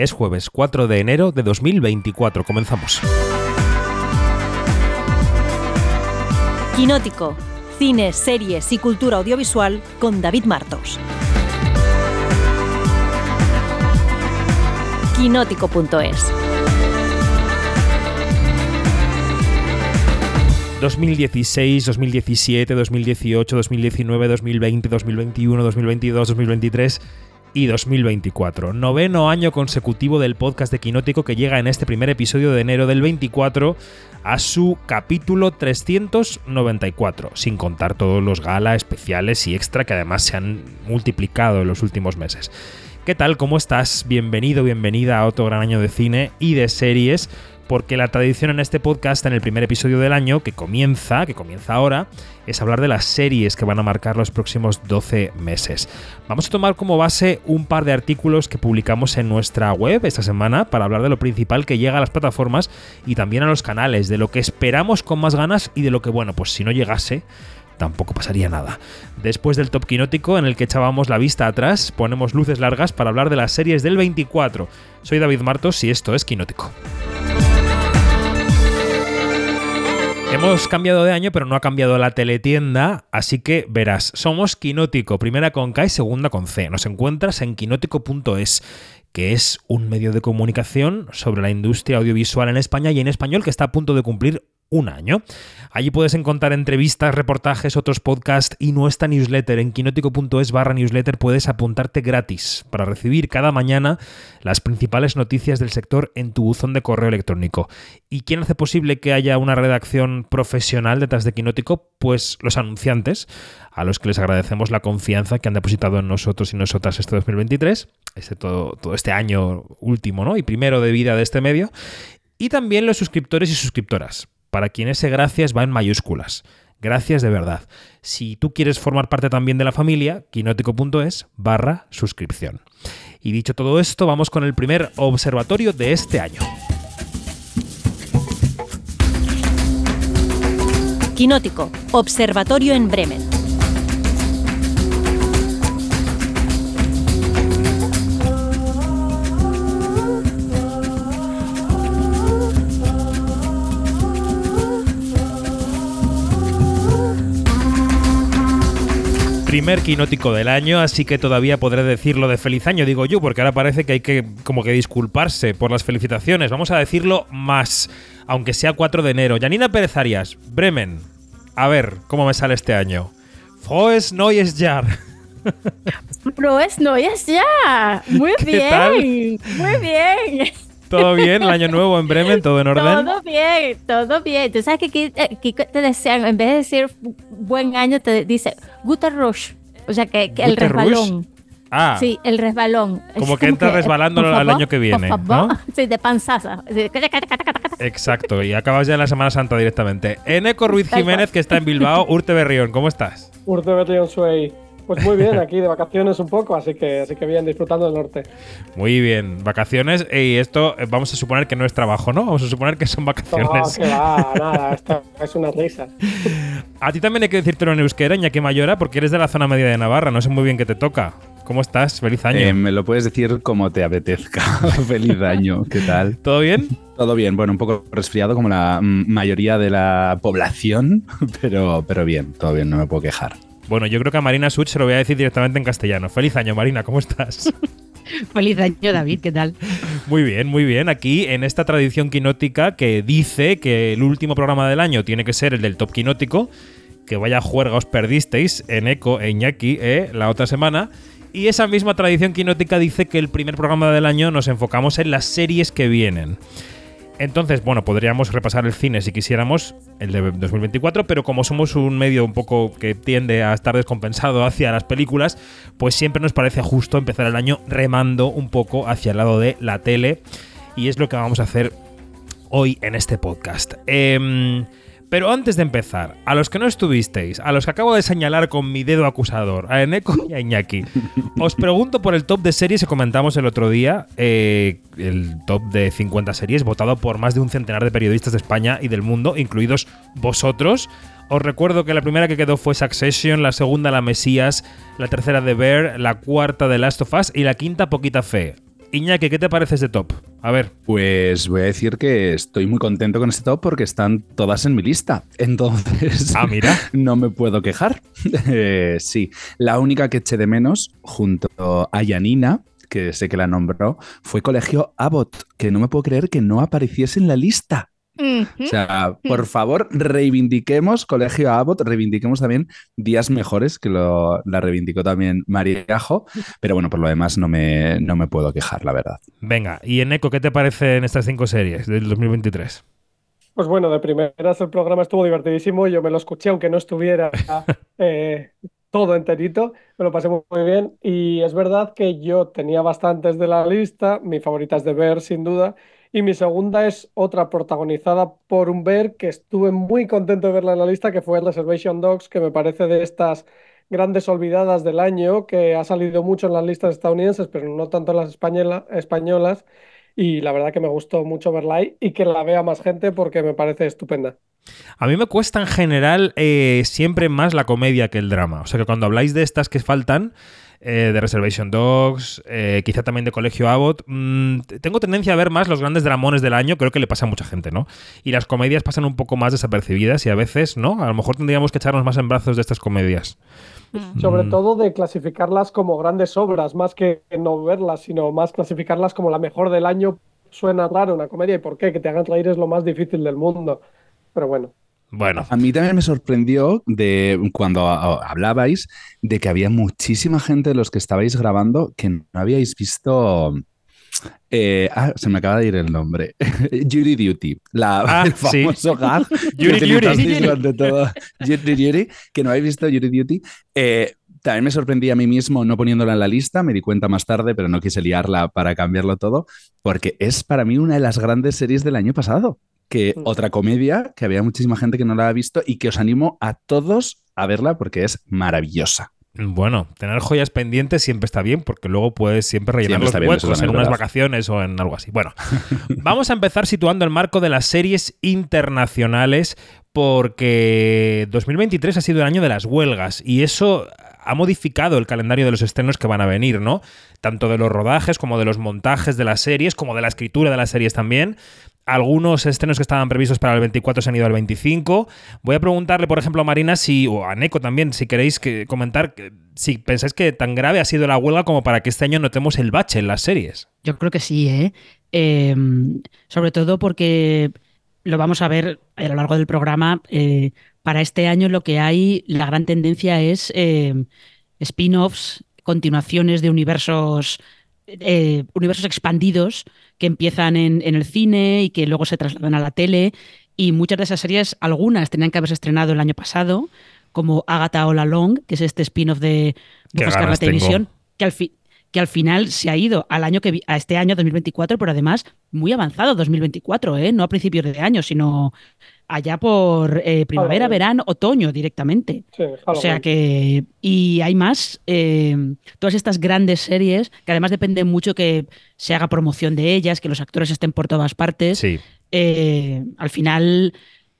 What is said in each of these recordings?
Es jueves 4 de enero de 2024. Comenzamos. Quinótico. Cine, series y cultura audiovisual con David Martos. Quinótico.es 2016, 2017, 2018, 2019, 2020, 2021, 2022, 2023 y 2024. Noveno año consecutivo del podcast de Quinótico que llega en este primer episodio de enero del 24 a su capítulo 394, sin contar todos los gala, especiales y extra que además se han multiplicado en los últimos meses. ¿Qué tal? ¿Cómo estás? Bienvenido, bienvenida a otro gran año de cine y de series porque la tradición en este podcast, en el primer episodio del año, que comienza, que comienza ahora, es hablar de las series que van a marcar los próximos 12 meses. Vamos a tomar como base un par de artículos que publicamos en nuestra web esta semana para hablar de lo principal que llega a las plataformas y también a los canales, de lo que esperamos con más ganas y de lo que, bueno, pues si no llegase, tampoco pasaría nada. Después del top quinótico en el que echábamos la vista atrás, ponemos luces largas para hablar de las series del 24. Soy David Martos y esto es Quinótico. Hemos cambiado de año, pero no ha cambiado la teletienda, así que verás, somos Quinótico, primera con K y segunda con C. Nos encuentras en quinótico.es, que es un medio de comunicación sobre la industria audiovisual en España y en español que está a punto de cumplir un año. Allí puedes encontrar entrevistas, reportajes, otros podcasts y nuestra newsletter. En quinótico.es barra newsletter puedes apuntarte gratis para recibir cada mañana las principales noticias del sector en tu buzón de correo electrónico. ¿Y quién hace posible que haya una redacción profesional detrás de Quinótico? Pues los anunciantes, a los que les agradecemos la confianza que han depositado en nosotros y nosotras este 2023, este todo, todo este año último ¿no? y primero de vida de este medio. Y también los suscriptores y suscriptoras para quien ese gracias va en mayúsculas. Gracias de verdad. Si tú quieres formar parte también de la familia, quinótico.es barra suscripción. Y dicho todo esto, vamos con el primer observatorio de este año. Quinótico, Observatorio en Bremen. Primer quinótico del año, así que todavía podré decirlo de feliz año, digo yo, porque ahora parece que hay que como que disculparse por las felicitaciones. Vamos a decirlo más, aunque sea 4 de enero. Janina Pérez Arias, Bremen. A ver, ¿cómo me sale este año? Frohes Neues Jahr. Frohes Neues Jahr. Muy bien. Muy bien. ¿Todo bien? ¿El año nuevo en Bremen? ¿Todo en orden? Todo bien, todo bien. Tú sabes que aquí, aquí te desean, en vez de decir buen año, te dice Guter Rush. O sea, que, que el resbalón. Rush. Ah, Sí, el resbalón. Como que entra por resbalando al favor, año que viene. ¿no? Sí, de panzaza. Exacto. Y acabas ya en la Semana Santa directamente. Eneco Ruiz Jiménez, que está en Bilbao. Urte Berrión, ¿cómo estás? Urte Berrión Suey. Pues muy bien, aquí de vacaciones un poco, así que, así que bien, disfrutando del norte. Muy bien. Vacaciones. Y esto eh, vamos a suponer que no es trabajo, ¿no? Vamos a suponer que son No, vacaciones. que va, nada, esto es una risa. A ti también hay que decírtelo en euskera, Iñaki Mayora, porque eres de la zona media de Navarra. No sé muy bien qué te toca. ¿Cómo estás? Feliz año. Eh, me lo puedes decir como te apetezca. Feliz año, ¿qué tal? ¿Todo bien? Todo bien, bueno, un poco resfriado como la mm, mayoría de la población, pero, pero bien, todo bien, no me puedo quejar. Bueno, yo creo que a Marina Such se lo voy a decir directamente en castellano. Feliz año, Marina, ¿cómo estás? Feliz año, David, ¿qué tal? Muy bien, muy bien. Aquí en esta tradición quinótica que dice que el último programa del año tiene que ser el del top quinótico, que vaya juerga os perdisteis en Eco e Iñaki eh, la otra semana. Y esa misma tradición quinótica dice que el primer programa del año nos enfocamos en las series que vienen. Entonces, bueno, podríamos repasar el cine si quisiéramos, el de 2024, pero como somos un medio un poco que tiende a estar descompensado hacia las películas, pues siempre nos parece justo empezar el año remando un poco hacia el lado de la tele. Y es lo que vamos a hacer hoy en este podcast. Em, pero antes de empezar, a los que no estuvisteis, a los que acabo de señalar con mi dedo acusador, a Eneco y a Iñaki, os pregunto por el top de series que comentamos el otro día, eh, el top de 50 series votado por más de un centenar de periodistas de España y del mundo, incluidos vosotros. Os recuerdo que la primera que quedó fue Succession, la segunda La Mesías, la tercera The Bear, la cuarta The Last of Us y la quinta Poquita Fe. Iñaki, ¿qué te parece este top? A ver. Pues voy a decir que estoy muy contento con este top porque están todas en mi lista. Entonces, ah, mira. no me puedo quejar. Eh, sí, la única que eché de menos, junto a Yanina, que sé que la nombró, fue Colegio Abbott, que no me puedo creer que no apareciese en la lista. O sea, por favor, reivindiquemos Colegio Abbott, reivindiquemos también Días Mejores, que lo, la reivindicó también Mariajo, pero bueno, por lo demás no me, no me puedo quejar, la verdad. Venga, y en Eco, ¿qué te parecen estas cinco series del 2023? Pues bueno, de primeras el programa estuvo divertidísimo, yo me lo escuché aunque no estuviera eh, todo enterito, me lo pasé muy bien y es verdad que yo tenía bastantes de la lista, mi favorita es de ver sin duda, y mi segunda es otra protagonizada por un Bear que estuve muy contento de verla en la lista, que fue Reservation Dogs, que me parece de estas grandes olvidadas del año, que ha salido mucho en las listas estadounidenses, pero no tanto en las españolas. Y la verdad que me gustó mucho verla ahí y que la vea más gente porque me parece estupenda. A mí me cuesta en general eh, siempre más la comedia que el drama. O sea que cuando habláis de estas que faltan, eh, de Reservation Dogs, eh, quizá también de Colegio Abbott. Mm, tengo tendencia a ver más los grandes dramones del año, creo que le pasa a mucha gente, ¿no? Y las comedias pasan un poco más desapercibidas y a veces, ¿no? A lo mejor tendríamos que echarnos más en brazos de estas comedias. Mm. Sobre mm. todo de clasificarlas como grandes obras, más que no verlas, sino más clasificarlas como la mejor del año. Suena raro una comedia y por qué, que te hagan reír es lo más difícil del mundo. Pero bueno. Bueno. A mí también me sorprendió de cuando hablabais de que había muchísima gente de los que estabais grabando que no habíais visto. Eh, ah, se me acaba de ir el nombre. Jury Duty, la, ah, el famoso gag Jury Duty. durante todo. Jury que no habéis visto Jury Duty. Eh, también me sorprendí a mí mismo no poniéndola en la lista, me di cuenta más tarde, pero no quise liarla para cambiarlo todo, porque es para mí una de las grandes series del año pasado que otra comedia que había muchísima gente que no la ha visto y que os animo a todos a verla porque es maravillosa. Bueno, tener joyas pendientes siempre está bien porque luego puedes siempre rellenar los huecos en unas vacaciones o en algo así. Bueno, vamos a empezar situando el marco de las series internacionales porque 2023 ha sido el año de las huelgas y eso ha modificado el calendario de los estrenos que van a venir, ¿no? Tanto de los rodajes como de los montajes de las series, como de la escritura de las series también. Algunos estrenos que estaban previstos para el 24 se han ido al 25. Voy a preguntarle, por ejemplo, a Marina si, o a Neko también, si queréis que, comentar si pensáis que tan grave ha sido la huelga como para que este año notemos el bache en las series. Yo creo que sí, ¿eh? Em, sobre todo porque lo vamos a ver a lo largo del programa. Eh, para este año lo que hay, la gran tendencia es em, spin-offs, continuaciones de universos, eh, universos expandidos que empiezan en, el cine y que luego se trasladan a la tele. Y muchas de esas series, algunas tenían que haberse estrenado el año pasado, como Agatha All Along, que es este spin-off de Buscar la Televisión, que al, que al final se ha ido al año que a este año 2024, pero además muy avanzado 2024, ¿eh? no a principios de año, sino allá por eh, primavera, verano, otoño directamente. o sea que. Y hay más. Eh, todas estas grandes series, que además dependen mucho que se haga promoción de ellas, que los actores estén por todas partes. Eh, al final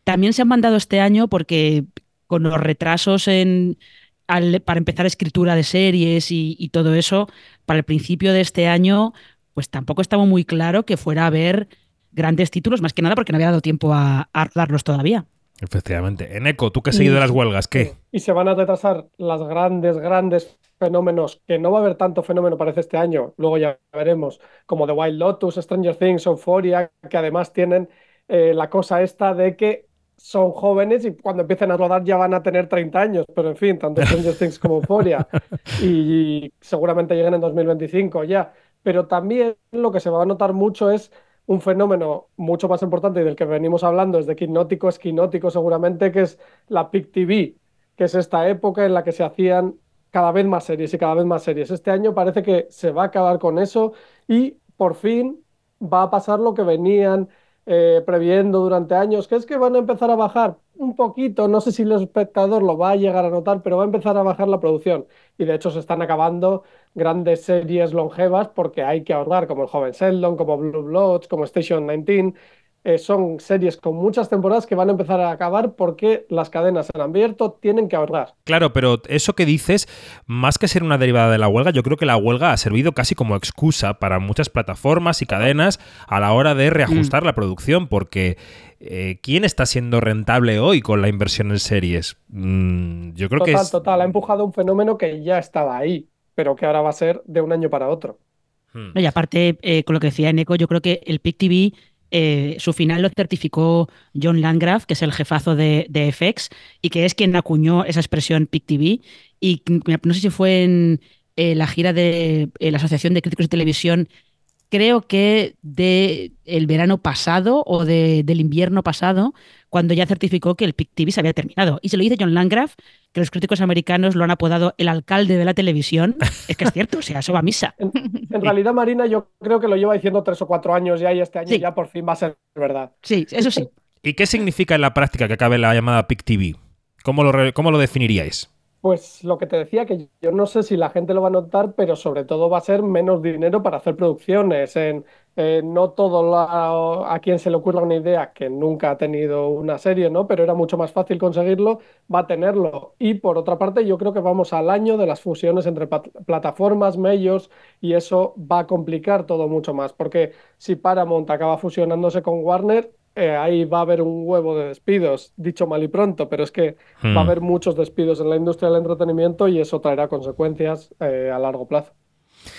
también se han mandado este año porque con los retrasos en. para empezar escritura de series y, todo eso, para el principio de este año, pues tampoco estaba muy claro que fuera a haber grandes títulos, más que nada porque no había dado tiempo a, darlos todavía. Efectivamente. Eneco, tú que has seguido las huelgas, ¿qué? Y se van a retrasar las grandes, grandes fenómenos, que no va a haber tanto fenómeno parece este año, luego ya veremos, como The Wild Lotus, Stranger Things, Euphoria, que además tienen eh, la cosa esta de que son jóvenes y cuando empiecen a rodar ya van a tener 30 años, pero en fin, tanto Stranger Things como Euphoria, y seguramente lleguen en 2025 ya. Pero también lo que se va a notar mucho es un fenómeno mucho más importante y del que venimos hablando es de Quinótico, es Quinótico seguramente, que es la PIC TV, que es esta época en la que se hacían cada vez más series y cada vez más series. Este año parece que se va a acabar con eso y por fin va a pasar lo que venían eh, previendo durante años, que es que van a empezar a bajar un poquito, no sé si el espectador lo va a llegar a notar, pero va a empezar a bajar la producción. Y de hecho se están acabando grandes series longevas porque hay que ahorrar, como el joven Sheldon, como Blue Bloods, como Station 19. eh, son series con muchas temporadas que van a empezar a acabar porque las cadenas han abierto tienen que ahorrar. Claro, pero eso que dices, más que ser una derivada de la huelga, yo creo que la huelga ha servido casi como excusa para muchas plataformas y cadenas a la hora de reajustar la producción, porque eh, ¿quién está siendo rentable hoy con la inversión en series? Mm, yo creo que Total, es... total, ha empujado un fenómeno que ya estaba ahí, pero que ahora va a ser de un año para otro. Hmm. Y aparte, eh, con lo que decía Eneco, yo creo que el PIC TV, eh, su final lo certificó John Landgraf, que es el jefazo de, de FX, y que es quien acuñó esa expresión PIC TV. Y no sé si fue en eh, la gira de eh, la Asociación de Críticos de Televisión, creo que de el verano pasado o de- del invierno pasado, cuando ya certificó que el PIC TV se había terminado. Y se lo dice John Landgraf, que los críticos americanos lo han apodado el alcalde de la televisión. Es que es cierto, o sea, eso va a misa. En, en realidad, Marina, yo creo que lo lleva diciendo tres o cuatro años ya y este año Sí. ya por fin va a ser verdad. Sí, eso sí. ¿Y qué significa en la práctica que acabe la llamada PIC TV? ¿Cómo lo, cómo lo definiríais? Pues lo que te decía, que yo no sé si la gente lo va a notar, pero sobre todo va a ser menos dinero para hacer producciones. En, eh, no todo la- a quien se le ocurra una idea que nunca ha tenido una serie, ¿no? Pero era mucho más fácil conseguirlo, va a tenerlo. Y por otra parte, yo creo que vamos al año de las fusiones entre plataformas, medios, y eso va a complicar todo mucho más. Porque si Paramount acaba fusionándose con Warner, eh, ahí va a haber un huevo de despidos, dicho mal y pronto, pero es que va a Hmm. haber muchos despidos en la industria del entretenimiento y eso traerá consecuencias eh, a largo plazo.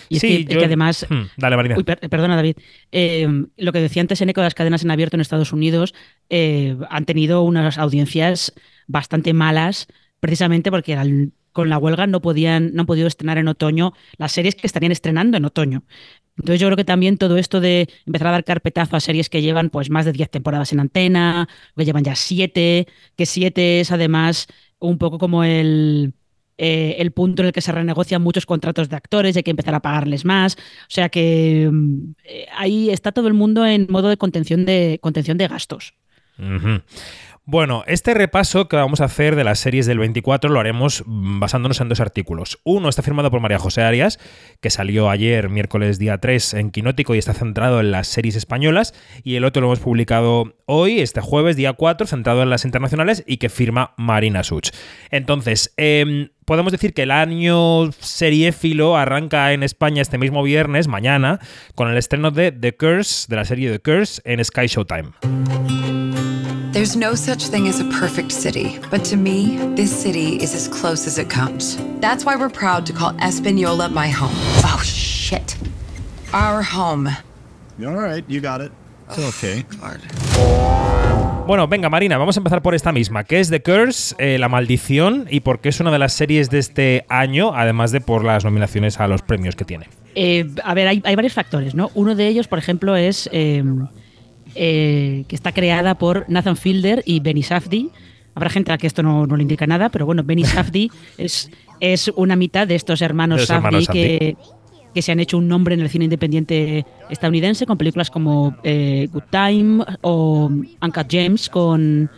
Y es Sí, que, yo- que además Hmm, Dale, Marina. Uy, per- perdona, David. Eh, lo que decía antes Eneco de las cadenas en abierto en Estados Unidos eh, han tenido unas audiencias bastante malas, precisamente porque al- con la huelga no podían, no han podido estrenar en otoño las series que estarían estrenando en otoño. Entonces yo creo que también todo esto de empezar a dar carpetazo a series que llevan pues más de 10 temporadas en antena, que llevan ya 7, que 7 es además un poco como el, eh, el punto en el que se renegocian muchos contratos de actores y hay que empezar a pagarles más. O sea que mm, eh, ahí está todo el mundo en modo de contención de, contención de gastos. Bueno, este repaso que vamos a hacer de las series del 24 lo haremos mm, basándonos en dos artículos. Uno está firmado por María José Arias, que salió ayer, miércoles día 3, en Quinótico y está centrado en las series españolas. Y el otro lo hemos publicado hoy, este jueves, día 4, centrado en las internacionales y que firma Marina Such. Entonces, em, podemos decir que el año seriéfilo arranca en España este mismo viernes, mañana, con el estreno de The Curse, de la serie The Curse, en Sky Showtime. There's no such thing as a perfect city, but to me, this city is as close as it comes. That's why we're proud to call Espanola my home. Oh, shit. Our home. All right, you got it. It's okay. Bueno, venga Marina, vamos a empezar por esta misma, que es The Curse, eh, La Maldición, y porque es una de las series de este año, además de por las nominaciones a los premios que tiene. Eh, a ver, hay, hay varios factores, ¿no? Uno de ellos, por ejemplo, es eh, eh, que está creada por Nathan Fielder y Benny Safdie. Habrá gente a la que esto no, no le indica nada, pero bueno, Benny Safdie es, es una mitad de estos hermanos Safdie que, que se han hecho un nombre en el cine independiente estadounidense con películas como eh, Good Time o Uncut James con,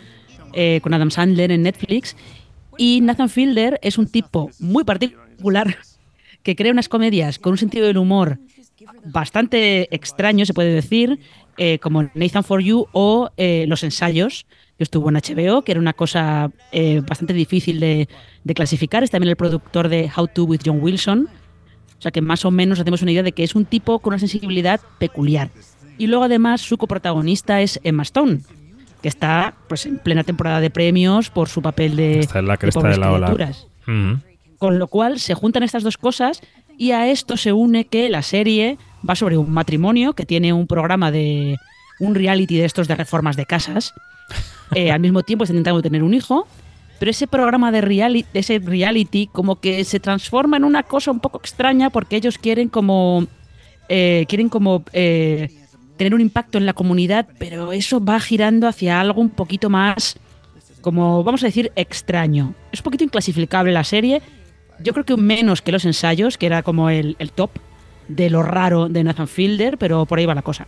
eh, con Adam Sandler en Netflix. Y Nathan Fielder es un tipo muy particular que crea unas comedias con un sentido del humor bastante extraño, se puede decir, eh, como Nathan for You o eh, Los Ensayos, que estuvo en HBO, que era una cosa eh, bastante difícil de, de clasificar. Es también el productor de How to with John Wilson. O sea que más o menos hacemos una idea de que es un tipo con una sensibilidad peculiar. Y luego además su coprotagonista es Emma Stone, que está pues en plena temporada de premios por su papel de, Está en la cresta de la ola. Con lo cual se juntan estas dos cosas y a esto se une que la serie va sobre un matrimonio que tiene un programa de un reality de estos de reformas de casas. Eh, al mismo tiempo está intentando tener un hijo, pero ese programa de reality, ese reality como que se transforma en una cosa un poco extraña porque ellos quieren como eh, quieren como eh, tener un impacto en la comunidad, pero eso va girando hacia algo un poquito más como vamos a decir extraño. Es un poquito inclasificable la serie. Yo creo que menos que los ensayos, que era como el, el top de lo raro de Nathan Fielder, pero por ahí va la cosa.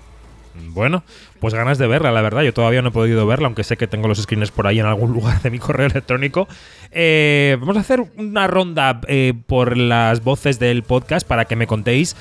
Bueno, pues ganas de verla, la verdad. Yo todavía no he podido verla, aunque sé que tengo los screens por ahí en algún lugar de mi correo electrónico. Eh, vamos a hacer una ronda eh, por las voces del podcast para que me contéis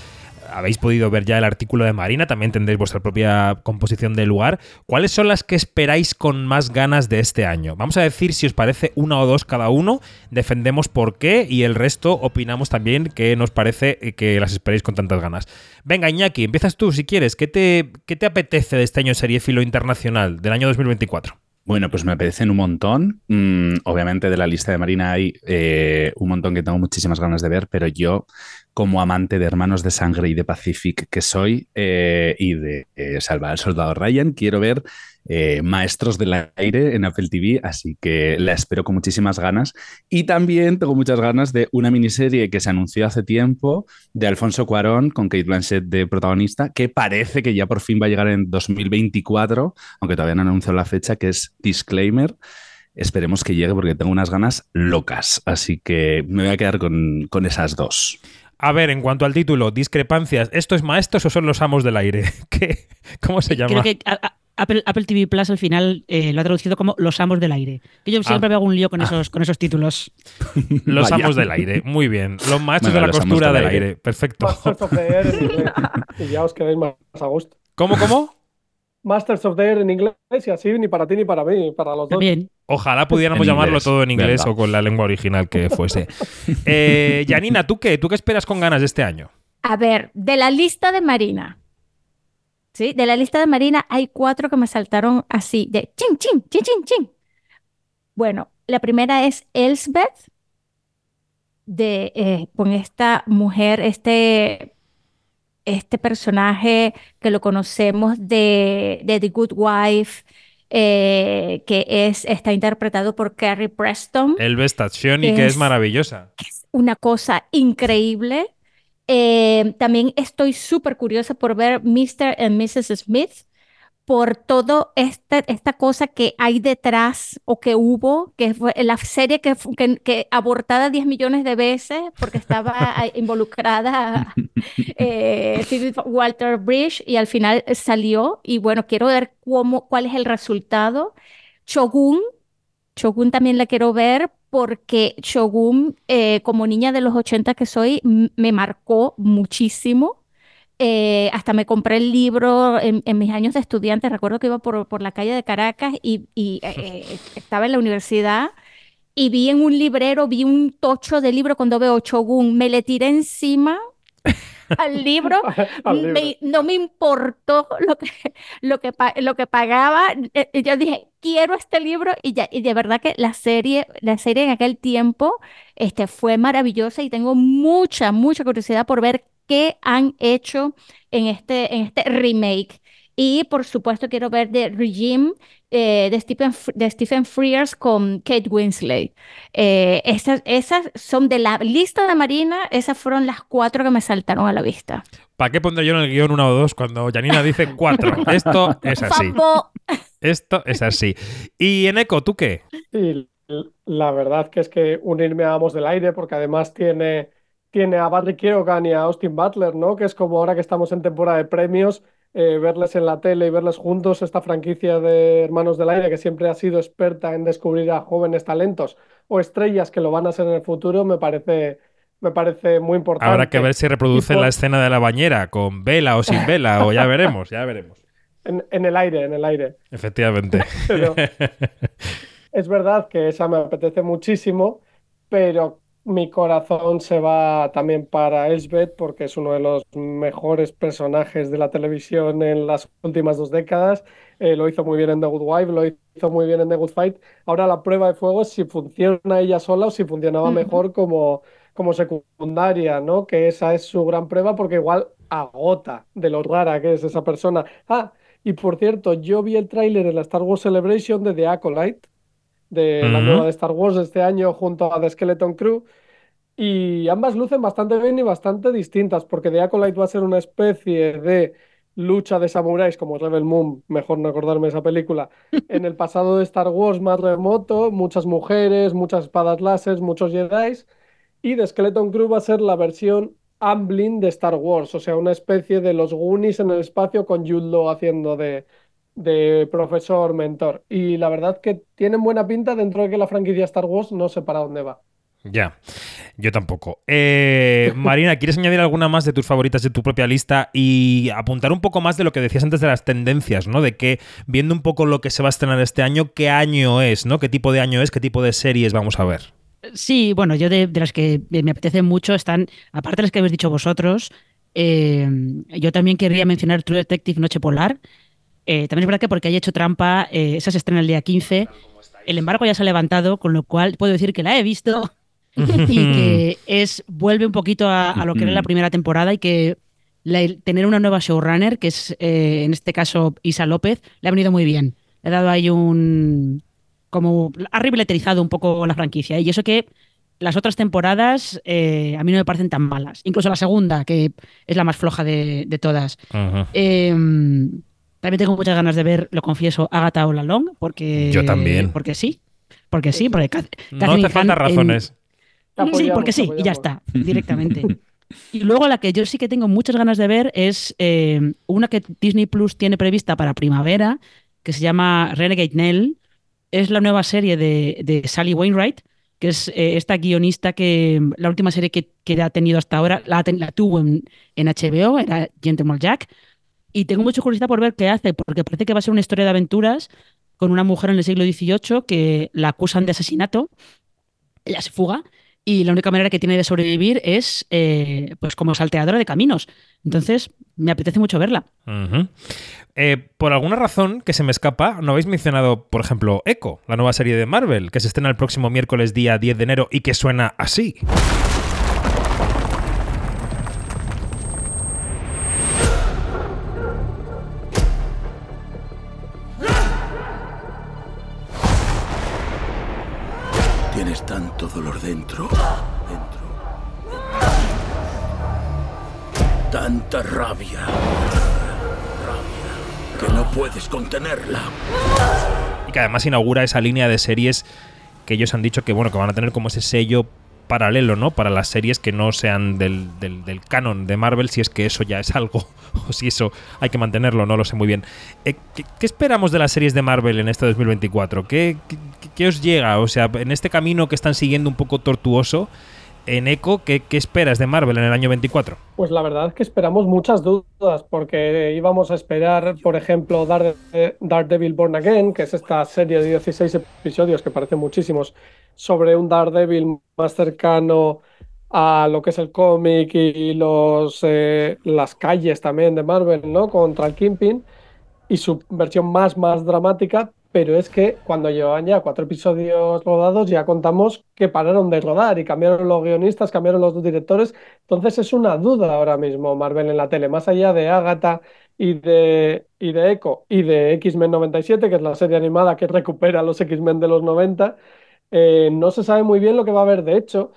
habéis podido ver ya el artículo de Marina, también tendréis vuestra propia composición de lugar. ¿Cuáles son las que esperáis con más ganas de este año? Vamos a decir si os parece una o dos cada uno, defendemos por qué y el resto opinamos también que nos parece que las esperéis con tantas ganas. Venga, Iñaki, empiezas tú si quieres. ¿Qué te, qué te apetece de este año serie filo internacional del año 2024? Bueno, pues me apetecen un montón. Mm, obviamente de la lista de Marina hay eh, un montón que tengo muchísimas ganas de ver, pero yo como amante de Hermanos de Sangre y de Pacific que soy eh, y de eh, Salvar al Soldado Ryan, quiero ver eh, Maestros del Aire en Apple TV, así que la espero con muchísimas ganas. Y también tengo muchas ganas de una miniserie que se anunció hace tiempo de Alfonso Cuarón con Kate Blanchett de protagonista, que parece que ya por fin va a llegar en 2024, aunque todavía no han anunciado la fecha, que es Disclaimer. Esperemos que llegue porque tengo unas ganas locas, así que me voy a quedar con, con esas dos. A ver, en cuanto al título, discrepancias. ¿Esto es maestros o son los amos del aire? ¿Qué? ¿Cómo se llama? Creo que Apple, Apple TV Plus al final eh, lo ha traducido como Los Amos del Aire. Que yo siempre Ah. me hago un lío con esos, con esos títulos. Los Vaya. amos del aire. Muy bien. Los maestros Venga, de la costura del del aire. aire. Perfecto. Y ya os quedáis más a gusto. ¿Cómo, cómo? Masters of the Air en inglés y así ni para ti ni para mí, para los dos. También. Ojalá pudiéramos En llamarlo inglés. todo en inglés o con la lengua original que fuese. Eh, Janina, ¿tú qué? ¿Tú qué esperas con ganas de este año? A ver, de la lista de Marina. ¿Sí? De la lista de Marina hay cuatro que me saltaron así, de chin, chin, chin, chin, chin. Bueno, la primera es Elsbeth, de, eh, con esta mujer, este, este personaje que lo conocemos de, de The Good Wife, eh, que es, está interpretado por Carrie Preston El Vestazioni, que es Es- maravillosa. una cosa increíble. Eh, también estoy súper curiosa por ver Mr. and Mrs. Smith, por todo este, esta cosa que hay detrás o que hubo, que fue la serie que, que, que abortada 10 millones de veces porque estaba ahí involucrada eh, Walter Bridge y al final salió. Y bueno, quiero ver cómo, cuál es el resultado. Shogun, Shogun también la quiero ver porque Shogun, eh, como niña de los 80 que soy, me marcó muchísimo. Eh, hasta me compré el libro en, en mis años de estudiante. Recuerdo que iba por, por la calle de Caracas y, y, eh, eh, estaba en la universidad y vi en un librero, vi un tocho de libro cuando veo Shogun. Me le tiré encima al libro Al libro. me- no me importó lo que, lo que, lo que pagaba. Yo dije, quiero este libro y, ya, y de verdad que la serie, la serie en aquel tiempo este, fue maravillosa y tengo mucha, mucha curiosidad por ver qué han hecho en este, en este remake. Y por supuesto quiero ver The Regime eh, de Stephen, de Stephen Frears con Kate Winslet. Eh, esas, esas son de la lista de Marina, esas fueron las cuatro que me saltaron a la vista. ¿Para qué pondré yo en el guion una o dos cuando Janina dice cuatro? Esto es así. Esto es así. Y Eneco, ¿tú qué? La verdad que es que unirme a Amos del Aire, porque además tiene, tiene a Barry Keoghan y a Austin Butler, ¿no? Que es como ahora que estamos en temporada de premios, eh, verles en la tele y verles juntos, esta franquicia de Hermanos del Aire, que siempre ha sido experta en descubrir a jóvenes talentos o estrellas que lo van a ser en el futuro, me parece, me parece muy importante. Habrá que ver si reproducen por- la escena de la bañera con vela o sin vela, o ya veremos, ya veremos. En, en el aire, en el aire. Efectivamente. Pero es verdad que esa me apetece muchísimo, pero mi corazón se va también para Elsbeth porque es uno de los mejores personajes de la televisión en las últimas dos décadas. Eh, lo hizo muy bien en The Good Wife, lo hizo muy bien en The Good Fight. Ahora la prueba de fuego es si funciona ella sola o si funcionaba mejor como, como secundaria, ¿no? Que esa es su gran prueba porque igual agota de lo rara que es esa persona. Ah, y por cierto, yo vi el tráiler en la Star Wars Celebration de The Acolyte, de la nueva de Star Wars este año junto a The Skeleton Crew. Y ambas lucen bastante bien y bastante distintas, porque The Acolyte va a ser una especie de lucha de samuráis como Rebel Moon, mejor no acordarme de esa película, en el pasado de Star Wars más remoto, muchas mujeres, muchas espadas láser, muchos Jedi, y The Skeleton Crew va a ser la versión Amblin de Star Wars, o sea, una especie de los Goonies en el espacio con Jude Law haciendo de, de profesor mentor. Y la verdad que tienen buena pinta dentro de que la franquicia Star Wars no sé para dónde va. Ya, yo tampoco. Eh, Marina, ¿quieres añadir alguna más de tus favoritas de tu propia lista y apuntar un poco más de lo que decías antes de las tendencias, ¿no? De que, viendo un poco lo que se va a estrenar este año, qué año es, ¿no? ¿Qué tipo de año es? ¿Qué tipo de series vamos a ver? Sí, bueno, yo de, de las que me apetecen mucho están, aparte de las que habéis dicho vosotros, eh, yo también querría mencionar True Detective Noche Polar. Eh, también es verdad que porque haya hecho trampa, eh, esa se estrena el día 15. El embargo ya se ha levantado, con lo cual puedo decir que la he visto y que es vuelve un poquito a, a lo que era la primera temporada y que la- tener una nueva showrunner, que es eh, en este caso Isa López, le ha venido muy bien. Le ha dado ahí un... como ha revitalizado un poco la franquicia. Y eso que las otras temporadas eh, a mí no me parecen tan malas. Incluso la segunda, que es la más floja de, de todas. Ujú. Eh, también tengo muchas ganas de ver, lo confieso, Agatha All Along, porque... Yo también. Porque sí. Porque sí, porque Kath- No Catherine te faltan en- razones. Sí, porque sí, y ya está, directamente. y luego la que yo sí que tengo muchas ganas de ver es eh, una que Disney Plus tiene prevista para primavera, que se llama Renegade Nell. Es la nueva serie de, de Sally Wainwright, que es eh, esta guionista que la última serie que, que ha tenido hasta ahora la, la tuvo en, en HBO, era Gentleman Jack. Y tengo mucha curiosidad por ver qué hace, porque parece que va a ser una historia de aventuras con una mujer en el siglo XVIII que la acusan de asesinato. Ella se fuga y la única manera que tiene de sobrevivir es eh, pues como salteadora de caminos. Entonces, me apetece mucho verla. Eh, por alguna razón que se me escapa, no habéis mencionado, por ejemplo, Echo, la nueva serie de Marvel, que se estrena el próximo miércoles día 10 de enero y que suena así. Contenerla. Y que además inaugura esa línea de series que ellos han dicho que bueno, que van a tener como ese sello paralelo, ¿no? Para las series que no sean del, del- canon de Marvel, si es que eso ya es algo, o si eso hay que mantenerlo, no lo sé muy bien. Eh, ¿qué, esperamos de las series de Marvel en este 2024? ¿Qué, qué, qué os llega? O sea, en este camino que están siguiendo un poco tortuoso, en Echo, ¿qué, esperas de Marvel en el año 24? Pues la verdad es que esperamos muchas dudas, porque íbamos a esperar, por ejemplo, Darede- Daredevil Born Again, que es esta serie de 16 episodios que parecen muchísimos, sobre un Daredevil más cercano a lo que es el cómic y los, eh, las calles también de Marvel, ¿no? Contra el Kingpin, y su versión más, más dramática, pero es que cuando llevan ya cuatro episodios rodados ya contamos que pararon de rodar y cambiaron los guionistas, cambiaron los directores, entonces es una duda ahora mismo Marvel en la tele, más allá de Agatha y de, y de Echo y de X-Men 97, que es la serie animada que recupera los X-Men de los 90, eh, no se sabe muy bien lo que va a haber. De hecho,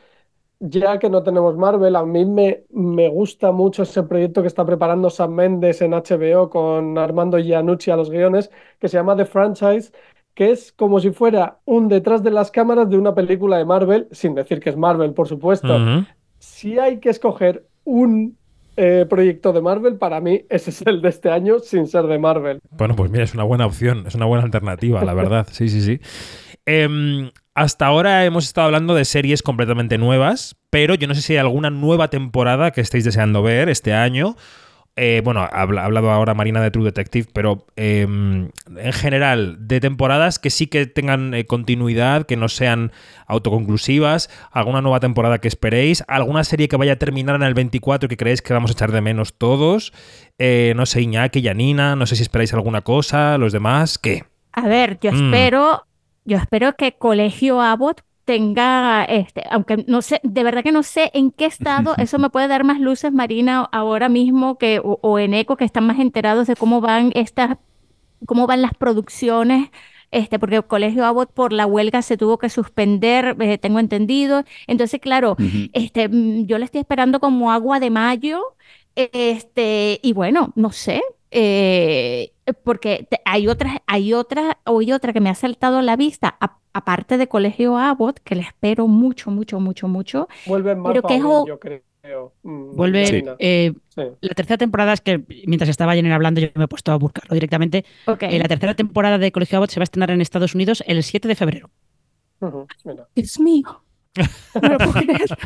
ya que no tenemos Marvel, a mí me, me gusta mucho ese proyecto que está preparando Sam Mendes en HBO con Armando Giannucci a los guiones, que se llama The Franchise, que es como si fuera un detrás de las cámaras de una película de Marvel, sin decir que es Marvel, por supuesto. Si hay que escoger un eh, proyecto de Marvel, para mí ese es el de este año, sin ser de Marvel. Bueno, pues mira, es una buena opción, es una buena alternativa, la verdad. Sí, sí, sí. Em, hasta ahora hemos estado hablando de series completamente nuevas, pero yo no sé si hay alguna nueva temporada que estéis deseando ver este año. Eh, bueno, ha habla- ha hablado ahora Marina de True Detective, pero em, en general, de temporadas que sí que tengan eh, continuidad, que no sean autoconclusivas, alguna nueva temporada que esperéis, alguna serie que vaya a terminar en el 24 que creéis que vamos a echar de menos todos, Eh, no sé, Iñaki, Yanina, no sé si esperáis alguna cosa, los demás, ¿qué? A ver, yo Mm. espero, yo espero que Colegio Abbott tenga, este, aunque no sé, de verdad que no sé en qué estado, eso me puede dar más luces, Marina, ahora mismo que, o, o en ECO, que están más enterados de cómo van estas, cómo van las producciones, este, porque el Colegio Abbott por la huelga se tuvo que suspender, eh, tengo entendido. Entonces, claro, este, mm, yo le estoy esperando como agua de mayo, este, y bueno, no sé, eh, porque te- hay otras, hay otra, hay otra que me ha saltado a la vista, a- aparte de Colegio Abbott, que le espero mucho, mucho, mucho, mucho. Vuelve en Pero marzo, que es yo creo. mm, Vuelve. Yanina. eh, Sí. la tercera temporada es que mientras estaba Jenner hablando, yo me he puesto a buscarlo directamente. Ok. Eh, la tercera temporada de Colegio Abbott se va a estrenar en Estados Unidos el 7 de febrero. Dios mío. No lo puedo creer.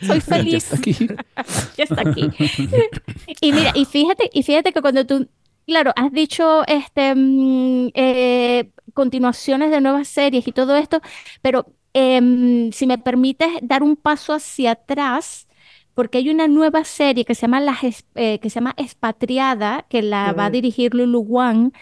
Soy Ya feliz. está aquí. ya está aquí. Y mira, y fíjate, y fíjate que cuando tú, claro, has dicho este mm, eh, continuaciones de nuevas series y todo esto, pero em, si me permites dar un paso hacia atrás, porque hay una nueva serie que se llama Las eh, que se llama Expatriada, que la va a dirigir Lulu Wang,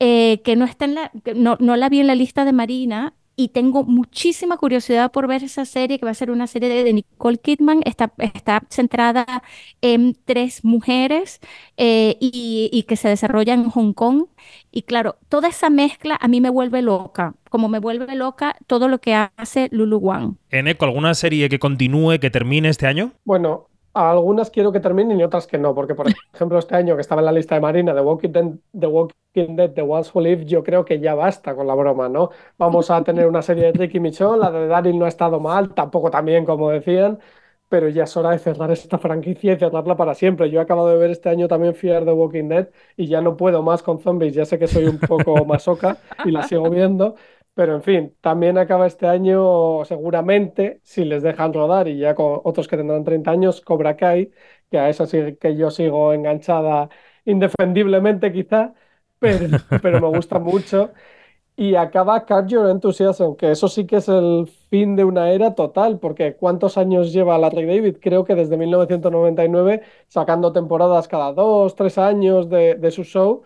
eh, que no está en la, no, no la vi en la lista de Marina. Y tengo muchísima curiosidad por ver esa serie, que va a ser una serie de, de Nicole Kidman. Está, está centrada en tres mujeres eh, y, y que se desarrolla en Hong Kong. Y claro, toda esa mezcla a mí me vuelve loca, como me vuelve loca todo lo que hace Lulu Wang. Eneco, ¿alguna serie que continúe, que termine este año? Bueno, a algunas quiero que terminen y otras que no, porque por ejemplo este año que estaba en la lista de Marina, The Walking Dead, The Walking Dead, The Ones Who Live, yo creo que ya basta con la broma, ¿no? Vamos a tener una serie de Ricky Michon, la de Daryl no ha estado mal, tampoco también como decían, pero ya es hora de cerrar esta franquicia y cerrarla para siempre. Yo he acabado de ver este año también Fear the Walking Dead y ya no puedo más con zombies, ya sé que soy un poco masoca y la sigo viendo. Pero en fin, también acaba este año seguramente, si les dejan rodar y ya con otros que tendrán 30 años, Cobra Kai, que a esa sí que yo sigo enganchada indefendiblemente quizá, pero, pero me gusta mucho. Y acaba Curb Your Enthusiasm, que eso sí que es el fin de una era total, porque ¿cuántos años lleva Larry David? Creo que desde 1999, sacando temporadas cada dos, tres años de, de su show.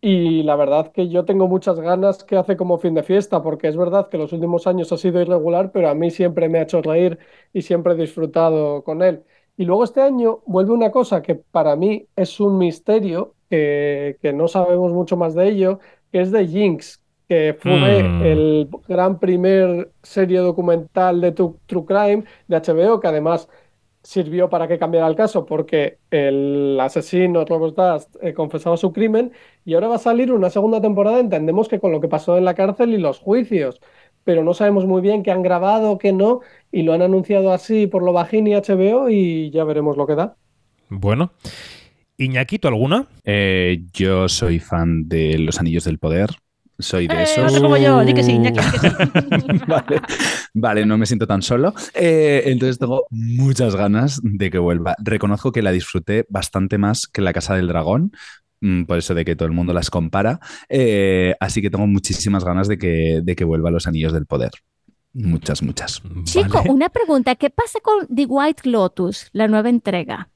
Y la verdad que yo tengo muchas ganas que hace como fin de fiesta, porque es verdad que los últimos años ha sido irregular, pero a mí siempre me ha hecho reír y siempre he disfrutado con él. Y luego este año vuelve una cosa que para mí es un misterio, que, que no sabemos mucho más de ello, que es de Jinx, que fue Mm. el gran primer serie documental de True Crime de HBO, que además sirvió para que cambiara el caso, porque el asesino Robert Dust eh, confesaba su crimen y ahora va a salir una segunda temporada. Entendemos que con lo que pasó en la cárcel y los juicios, pero no sabemos muy bien qué han grabado, qué no, y lo han anunciado así por lo bajín y HBO y ya veremos lo que da. Bueno. Iñaquito, ¿alguna? Eh, yo soy fan de Los Anillos del Poder. Soy de Eh, esos. otro como yo, di que sí, Iñaki, di que sí. vale, vale, no me siento tan solo. Eh, entonces tengo muchas ganas de que vuelva. Reconozco que la disfruté bastante más que La Casa del Dragón, mm, por eso de que todo el mundo las compara. Eh, así que tengo muchísimas ganas de que, de que vuelva Los Anillos del Poder. Muchas, muchas. Chico, Vale. una pregunta, ¿qué pasa con The White Lotus, la nueva entrega?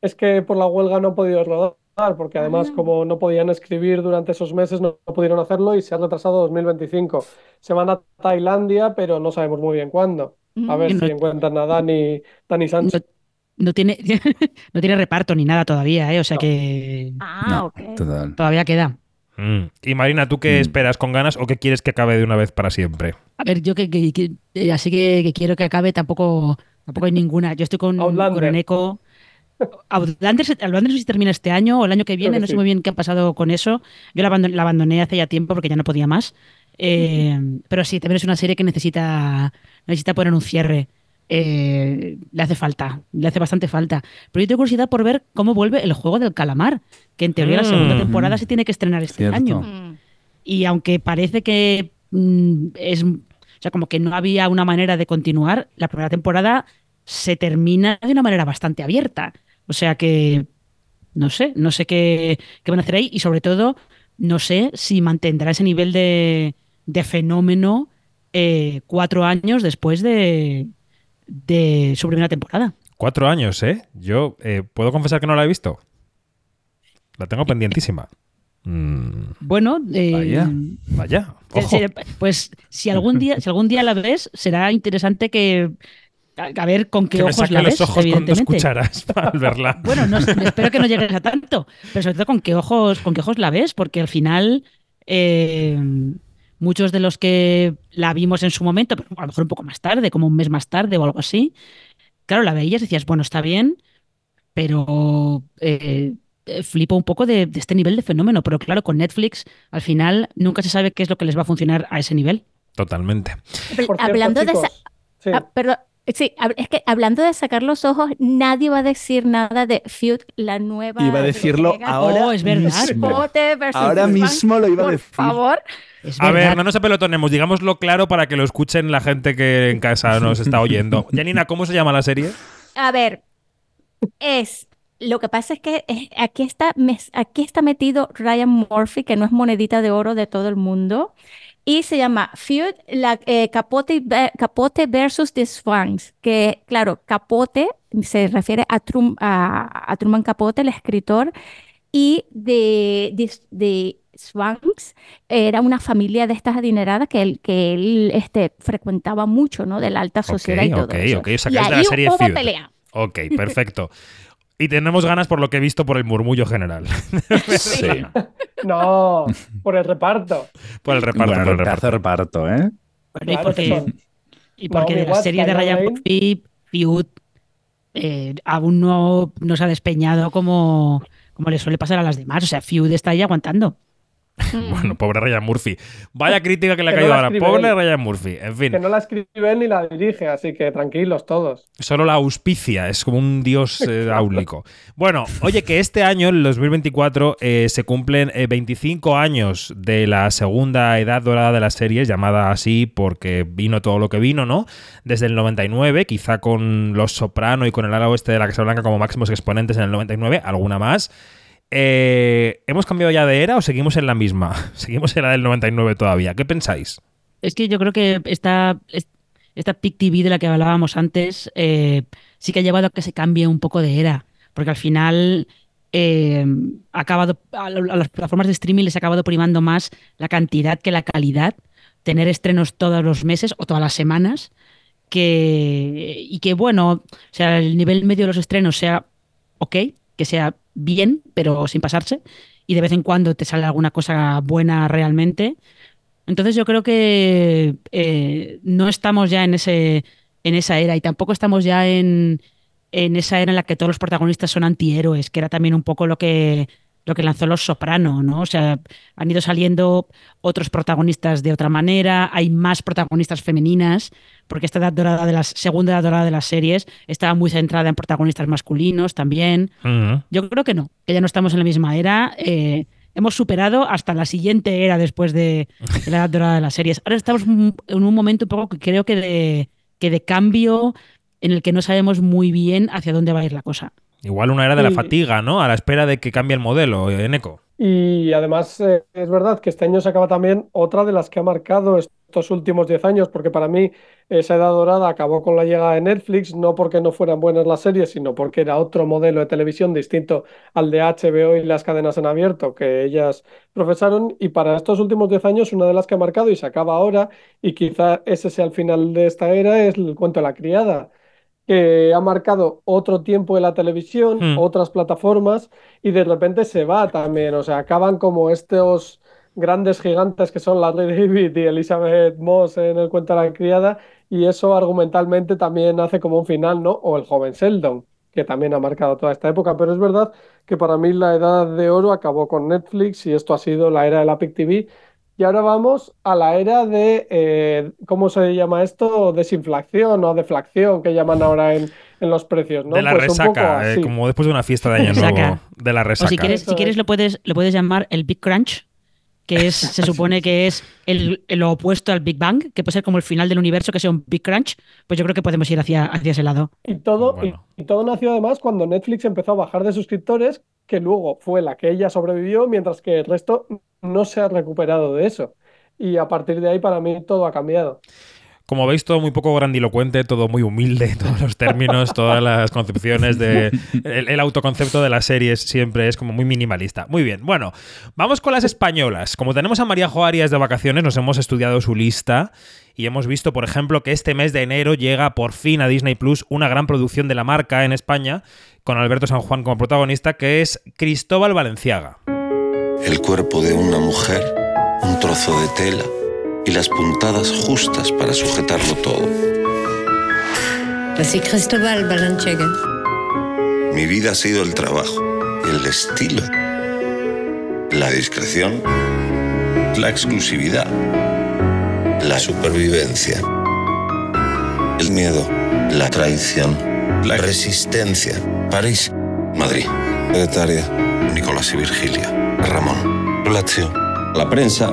Es que por la huelga no he podido rodar, porque además como no podían escribir durante esos meses, no, no pudieron hacerlo y se ha retrasado a 2025. Se van a Tailandia, pero no sabemos muy bien cuándo. A ver Mm. si encuentran a Dani, Dani Sánchez. No tiene, no tiene reparto ni nada todavía, ¿eh? O sea No. que Ah, No, ok. total. todavía queda. Mm. Y Marina, ¿tú qué Mm. esperas con ganas o qué quieres que acabe de una vez para siempre? A ver, yo que, que- que- eh, así que, que quiero que acabe tampoco, tampoco hay ninguna. Yo estoy con, Outlander. con Eneco. Outlander, si termina este año o el año que viene, que no sé muy bien qué ha pasado con eso. Yo la abandoné, la abandoné hace ya tiempo porque ya no podía más. Eh, pero sí, también es una serie que necesita, necesita poner un cierre. Eh, le hace falta, le hace bastante falta. Pero yo tengo curiosidad por ver cómo vuelve el juego del calamar, que en teoría la segunda Mm. temporada se tiene que estrenar este Cierto. año. Mm. Y aunque parece que mm, es, o sea, como que no había una manera de continuar, la primera temporada se termina de una manera bastante abierta. O sea que no sé, no sé qué, qué van a hacer ahí y sobre todo no sé si mantendrá ese nivel de, de fenómeno eh, cuatro años después de, de su primera temporada. Cuatro años, ¿eh? Yo eh, puedo confesar que no la he visto. La tengo pendientísima. Mm, Bueno, eh, Vaya. vaya, ojo. Pues si algún día, si algún día la ves, será interesante que a, ver con qué Que me ojos saque la los ves, ojos con dos evidentemente. cucharas para verla. Bueno, no, espero que no llegues a tanto, pero sobre todo con qué ojos, con qué ojos la ves, porque al final eh, muchos de los que la vimos en su momento, pero a lo mejor un poco más tarde, como un mes más tarde o algo así, claro, la veías y decías, bueno, está bien, pero eh, flipo un poco de, de este nivel de fenómeno. Pero claro, con Netflix, al final nunca se sabe qué es lo que les va a funcionar a ese nivel. Totalmente. Hablando de sí. Ah, perdón, sí, es que hablando de sacar los ojos, nadie va a decir nada de Feud, la nueva Iba a decirlo ahora Oh, es verdad. mismo. Ahora mismo lo iba a Por decir. favor, Es A ver, no nos apelotonemos, digámoslo claro para que lo escuchen la gente que en casa nos está oyendo. Janina, ¿cómo se llama la serie? A ver, es. Lo que pasa es que aquí está, aquí está metido Ryan Murphy, que no es monedita de oro de todo el mundo, y se llama Feud, la, eh, Capote, Capote versus The Swans, que claro, Capote se refiere a, Trum- a, a Truman Capote, el escritor, y de, de, de Swanks era una familia de estas adineradas que él, que él este, frecuentaba mucho, ¿no? De la alta sociedad y todo eso. ok, o sea y de la ahí serie hubo Feud. pelea. Ok, perfecto. Y tenemos ganas por lo que he visto por el murmullo general. Sí. No, por el reparto. por el reparto, Bueno, por el reparto. reparto, ¿eh? Bueno, y porque, y porque de la Watts, serie de Ryan. Murphy, Feud, eh, aún no, no se ha despeñado como, como le suele pasar a las demás. O sea, Feud está ahí aguantando. Bueno, pobre Ryan Murphy. Vaya crítica que le ha no caído la ahora. Pobre él. Ryan Murphy. En fin, Que no la escribe él ni la dirige, así que tranquilos todos. solo la auspicia. Es como un dios eh, áulico. Bueno, oye, que este año, el 2024, eh, se cumplen eh, 25 años de la segunda edad dorada de las series, llamada así porque vino todo lo que vino, ¿no? Desde el 99, quizá con Los Soprano y con el ala oeste de la Casa Blanca como máximos exponentes en el 99, alguna más. Eh, ¿Hemos cambiado ya de era o seguimos en la misma? Seguimos en la del 99 todavía. ¿Qué pensáis? Es que yo creo que esta, es- esta Pic TV de la que hablábamos antes eh, sí que ha llevado a que se cambie un poco de era, porque al final eh, ha acabado, a las plataformas de streaming les ha acabado primando más la cantidad que la calidad, tener estrenos todos los meses o todas las semanas, que, y que bueno, o sea, el nivel medio de los estrenos sea ok, que sea bien, pero sin pasarse, y de vez en cuando te sale alguna cosa buena realmente. Entonces yo creo que eh, no estamos ya en ese en esa era y tampoco estamos ya en, en esa era en la que todos los protagonistas son antihéroes, que era también un poco lo que lo que lanzó Los Soprano, ¿no? O sea, han ido saliendo otros protagonistas de otra manera, hay más protagonistas femeninas, porque esta edad dorada de las segunda edad dorada de las series estaba muy centrada en protagonistas masculinos también. Yo creo que no, que ya no estamos en la misma era. eh, hemos superado hasta la siguiente era después de, de la edad dorada de las series. Ahora estamos en un momento un poco que creo que de, que de cambio en el que no sabemos muy bien hacia dónde va a ir la cosa. Igual una era de la Y- fatiga, ¿no? A la espera de que cambie el modelo, eh, Eneco. Y además eh, es verdad que este año se acaba también otra de las que ha marcado estos últimos 10 años, porque para mí esa edad dorada acabó con la llegada de Netflix, no porque no fueran buenas las series, sino porque era otro modelo de televisión distinto al de HBO y las cadenas en abierto que ellas profesaron. Y para estos últimos 10 años, una de las que ha marcado y se acaba ahora, y quizá ese sea el final de esta era, es el cuento de la criada que ha marcado otro tiempo en la televisión, Hmm. otras plataformas, y de repente se va también. O sea, acaban como estos grandes gigantes que son Larry David y Elizabeth Moss en el cuento de la criada, y eso argumentalmente también hace como un final, ¿no? O el joven Sheldon, que también ha marcado toda esta época. Pero es verdad que para mí la edad de oro acabó con Netflix y esto ha sido la era de la PIC TV. Y ahora vamos a la era de, eh, ¿cómo se llama esto? Desinflación o deflación, que llaman ahora en, en los precios, ¿no? de la Pues un poco resaca, eh, como después de una fiesta de Año Resaca. Nuevo. De la O resaca. si quieres, si quieres es. lo puedes, lo puedes llamar el Big Crunch, que es, se supone que es el, el lo opuesto al Big Bang, que puede ser como el final del universo, que sea un Big Crunch, pues yo creo que podemos ir hacia, hacia ese lado. Y todo, y, todo nació además cuando Netflix empezó a bajar de suscriptores, que luego fue la que ella sobrevivió, mientras que el resto no se ha recuperado de eso. Y a partir de ahí, para mí, todo ha cambiado. Como veis, todo muy poco grandilocuente, todo muy humilde, todos los términos, todas las concepciones de. El, autoconcepto de las series siempre es como muy minimalista. Muy bien, bueno, vamos con las españolas. Como tenemos a María Joarias de vacaciones, nos hemos estudiado su lista y hemos visto, por ejemplo, que este mes de enero llega por fin a Disney Plus una gran producción de la marca en España, con Alberto San Juan como protagonista, que es Cristóbal Valenciaga. El cuerpo de una mujer, un trozo de tela y las puntadas justas para sujetarlo todo. Así Cristóbal Balenciaga. Mi vida ha sido el trabajo, el estilo, la discreción, la exclusividad, la supervivencia, el miedo, la traición, la resistencia. París, Madrid, Etaria, Nicolás y Virgilia, Ramón, Lazio, la prensa,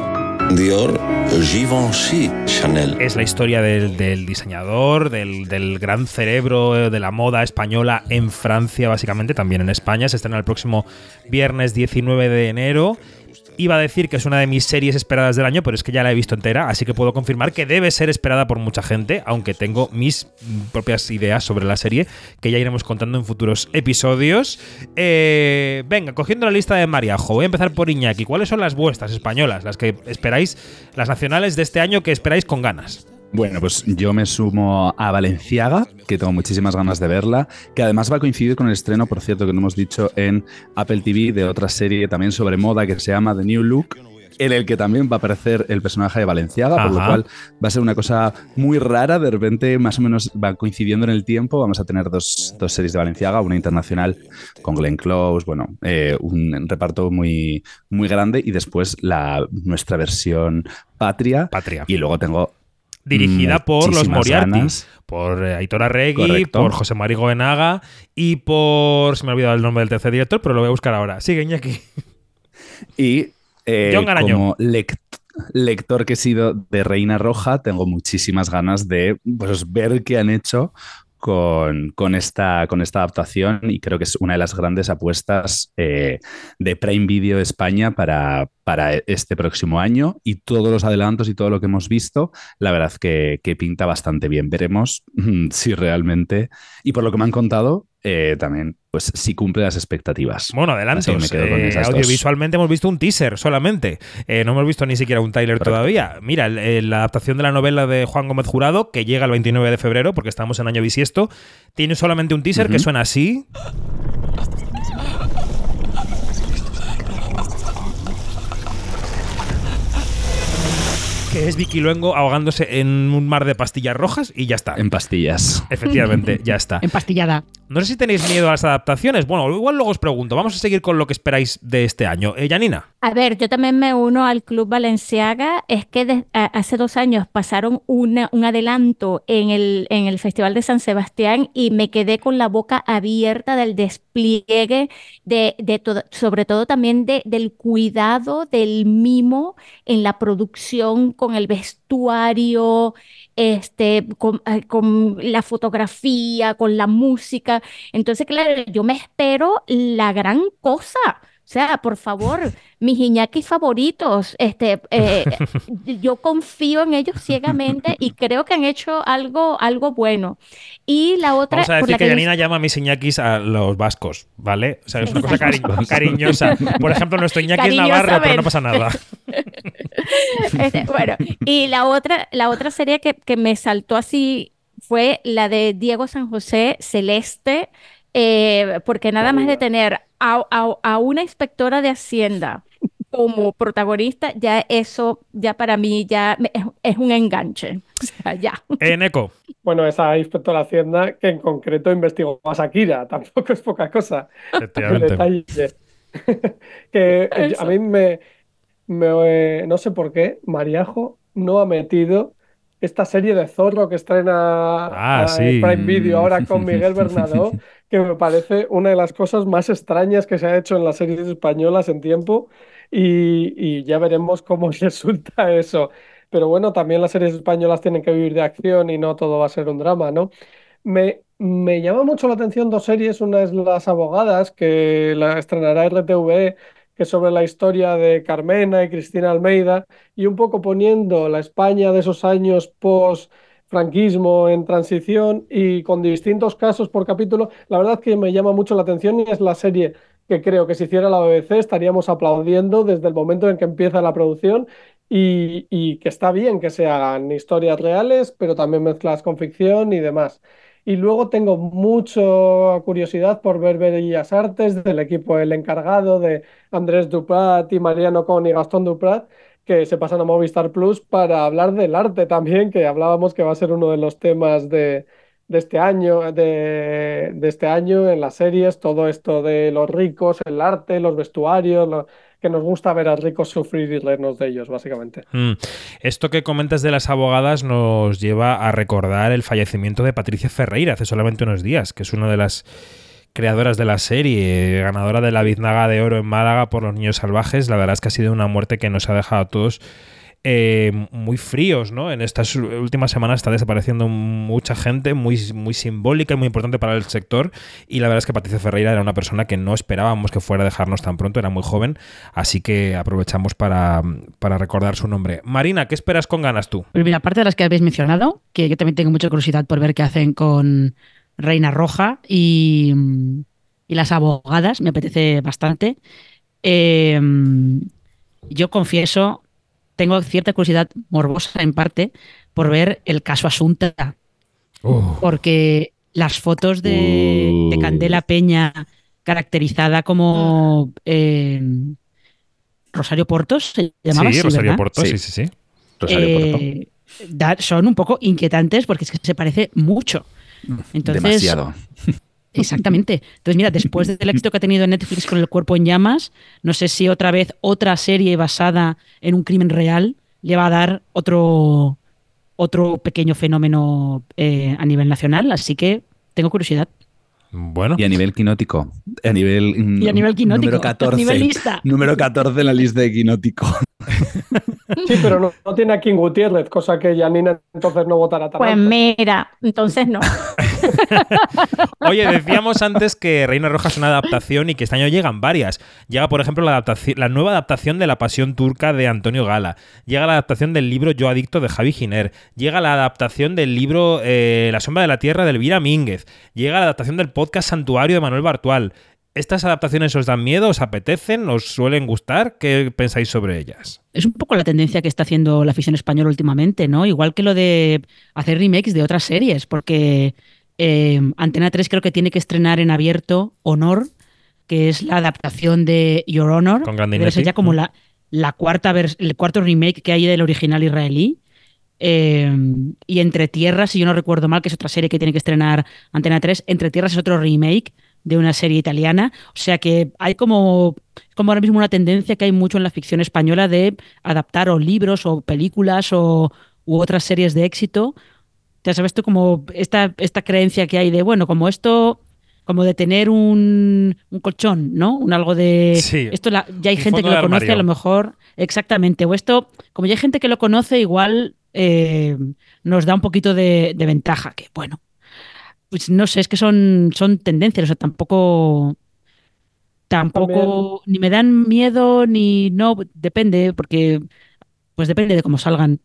Dior, Givenchy, Chanel. Es la historia del, diseñador, del, del gran cerebro de la moda española en Francia, básicamente, también en España. Se estrena el próximo viernes 19 de enero. Iba a decir que es una de mis series esperadas del año, pero es que ya la he visto entera, así que puedo confirmar que debe ser esperada por mucha gente, aunque tengo mis propias ideas sobre la serie que ya iremos contando en futuros episodios. Eh, venga, cogiendo la lista de Mariajo, voy a empezar por Iñaki. ¿Cuáles son las vuestras españolas, las que esperáis, las nacionales de este año que esperáis con ganas? Bueno, pues yo me sumo a Valenciaga, que tengo muchísimas ganas de verla, que además va a coincidir con el estreno, por cierto, que no hemos dicho en Apple TV de otra serie también sobre moda que se llama The New Look, en el que también va a aparecer el personaje de Valenciaga, por lo cual va a ser una cosa muy rara, de repente más o menos va coincidiendo en el tiempo, vamos a tener dos, dos series de Valenciaga, una internacional con Glenn Close, bueno, eh, un reparto muy, muy grande y después la, nuestra versión patria, Patria. y luego tengo Dirigida por los muchísimas Moriarty, ganas. por eh, Aitor Arregui, Correcto. por José María Goenaga y por. Se me ha olvidado el nombre del tercer director, pero lo voy a buscar ahora. Sigue, Iñaki. Y eh, John como lect- lector que he sido de Reina Roja, tengo muchísimas ganas de pues, ver qué han hecho con, esta, con esta adaptación y creo que es una de las grandes apuestas eh, de Prime Video España para, para este próximo año y todos los adelantos y todo lo que hemos visto, la verdad que, que pinta bastante bien. Veremos mm, si realmente, y por lo que me han contado, eh, también, pues si cumple las expectativas. Bueno, quedo con Eh, audiovisualmente hemos visto un teaser solamente. Eh, no hemos visto ni siquiera un trailer Correcto. todavía. Mira, el- el- la adaptación de la novela de Juan Gómez Jurado, que llega el 29 de febrero, porque estamos en año bisiesto, tiene solamente un teaser que suena así. Que es Vicky Luengo ahogándose en un mar de pastillas rojas y ya está. En pastillas. Efectivamente, ya está. Empastillada. No sé si tenéis miedo a las adaptaciones. Bueno, igual luego os pregunto. Vamos a seguir con lo que esperáis de este año. Eh, Janina. A ver, yo también me uno al Club Valenciaga. Es que hace dos años pasaron una- un adelanto en el, en el Festival de San Sebastián y me quedé con la boca abierta del despliegue, de, de sobre todo también de, del cuidado, del mimo en la producción, con el vestuario, este, con, eh, con la fotografía, con la música. Entonces, claro, yo me espero la gran cosa. O sea, por favor, mis Iñakis favoritos, este, eh, yo confío en ellos ciegamente y creo que han hecho algo, algo bueno. Y la otra, Vamos a por decir la que que Janina llama a mis Iñakis a los vascos, ¿vale? O sea, es una cosa cari- cariñosa. Por ejemplo, nuestro Iñaki es Navarro, pero no pasa nada. Este, bueno, y la otra, la otra serie que, que me saltó así fue la de Diego San José Celeste, eh, porque nada más de tener a, a- a una inspectora de Hacienda como protagonista, ya eso, ya para mí, ya me- es, es un enganche. O sea, ya. Eh, Neko. Bueno, esa inspectora de Hacienda que en concreto investigó a Shakira, tampoco es poca cosa. El Efectivamente. detalle. que eh, Eso. a mí me, me, eh, no sé por qué, Mariajo no ha metido esta serie de Zorro que estrena Ah, sí. en Prime Video ahora con Miguel Bernadó, que me parece una de las cosas más extrañas que se ha hecho en las series españolas en tiempo y, y ya veremos cómo resulta eso. Pero bueno, también las series españolas tienen que vivir de acción y no todo va a ser un drama, ¿no? Me, me llama mucho la atención dos series. Una es Las Abogadas, que la estrenará RTV, que es sobre la historia de Carmena y Cristina Almeida, y un poco poniendo la España de esos años post-franquismo en transición y con distintos casos por capítulo. La verdad que me llama mucho la atención y es la serie que creo que si hiciera la BBC estaríamos aplaudiendo desde el momento en que empieza la producción y, que está bien que se hagan historias reales, pero también mezcladas con ficción y demás. Y luego tengo mucha curiosidad por ver Bellas Artes del equipo El Encargado de Andrés Duprat y Mariano Con y Gastón Duprat, que se pasan a Movistar Plus para hablar del arte también, que hablábamos que va a ser uno de los temas de, de este año, de, este año en las series, todo esto de los ricos, el arte, los vestuarios, lo- que nos gusta ver a ricos sufrir y reírnos de ellos, básicamente. Mm. Esto que comentas de las abogadas nos lleva a recordar el fallecimiento de Patricia Ferreira hace solamente unos días, que es una de las creadoras de la serie, ganadora de la Biznaga de Oro en Málaga por los Niños Salvajes. La verdad es que ha sido una muerte que nos ha dejado a todos eh, muy fríos, ¿no? En estas últimas semanas está desapareciendo mucha gente, muy, muy simbólica y muy importante para el sector. Y la verdad es que Patricia Ferreira era una persona que no esperábamos que fuera a dejarnos tan pronto, era muy joven, así que aprovechamos para, para recordar su nombre. Marina, ¿qué esperas con ganas tú? Pues mira, aparte de las que habéis mencionado, que yo también tengo mucha curiosidad por ver qué hacen con Reina Roja y, y las abogadas, me apetece bastante. Eh, yo confieso, tengo cierta curiosidad morbosa en parte por ver el caso Asunta. Oh. Porque las fotos de, de Uh. Candela Peña caracterizada como eh, Rosario Portos, se llamaba sí, así, Rosario ¿verdad? Porto, sí, Sí. sí, sí. Rosario Porto. Eh, da- son un poco inquietantes porque es que se parece mucho. Entonces, Demasiado. Exactamente. Entonces, mira, después del éxito que ha tenido Netflix con El cuerpo en llamas, no sé si otra vez otra serie basada en un crimen real le va a dar otro, otro pequeño fenómeno eh, a nivel nacional. Así que tengo curiosidad. Bueno. Y a nivel quinótico. A nivel, mm, Y a nivel quinótico, Número a 14. nivel lista. Número 14 en la lista de quinótico. Sí, pero no, no tiene a King Gutiérrez, cosa que Janina entonces no votará tan Pues alto. mira, entonces no. Oye, decíamos antes que Reina Roja es una adaptación y que este año llegan varias. Llega, por ejemplo, la, adaptación, la nueva adaptación de La Pasión Turca de Antonio Gala. Llega la adaptación del libro Yo Adicto de Javi Giner. Llega la adaptación del libro eh, La Sombra de la Tierra de Elvira Mínguez. Llega la adaptación del podcast Santuario de Manuel Bartual. ¿Estas adaptaciones os dan miedo? ¿Os apetecen? ¿Os suelen gustar? ¿Qué pensáis sobre ellas? Es un poco la tendencia que está haciendo la ficción española últimamente, ¿no? Igual que lo de hacer remakes de otras series, porque eh, Antena 3 creo que tiene que estrenar en abierto Honor, que es la adaptación de Your Honor. Con Grandinetti. ya como Mm. la, la cuarta el cuarto remake que hay del original israelí. Eh, y Entre Tierras, si yo no recuerdo mal, que es otra serie que tiene que estrenar Antena 3, Entre Tierras es otro remake de una serie italiana. O sea que hay como, como ahora mismo una tendencia que hay mucho en la ficción española de adaptar o libros o películas o, u otras series de éxito. Ya sabes tú como esta, esta creencia que hay de, bueno, como esto, como de tener un, un colchón, ¿no? Un algo de... Sí, esto la- ya hay gente que lo conoce, a lo mejor, exactamente. O esto, como ya hay gente que lo conoce, igual eh, nos da un poquito de, de ventaja, que bueno, pues no sé, es que son, son tendencias, o sea, tampoco, tampoco, ni me dan miedo, ni no, depende, porque pues depende de cómo salgan.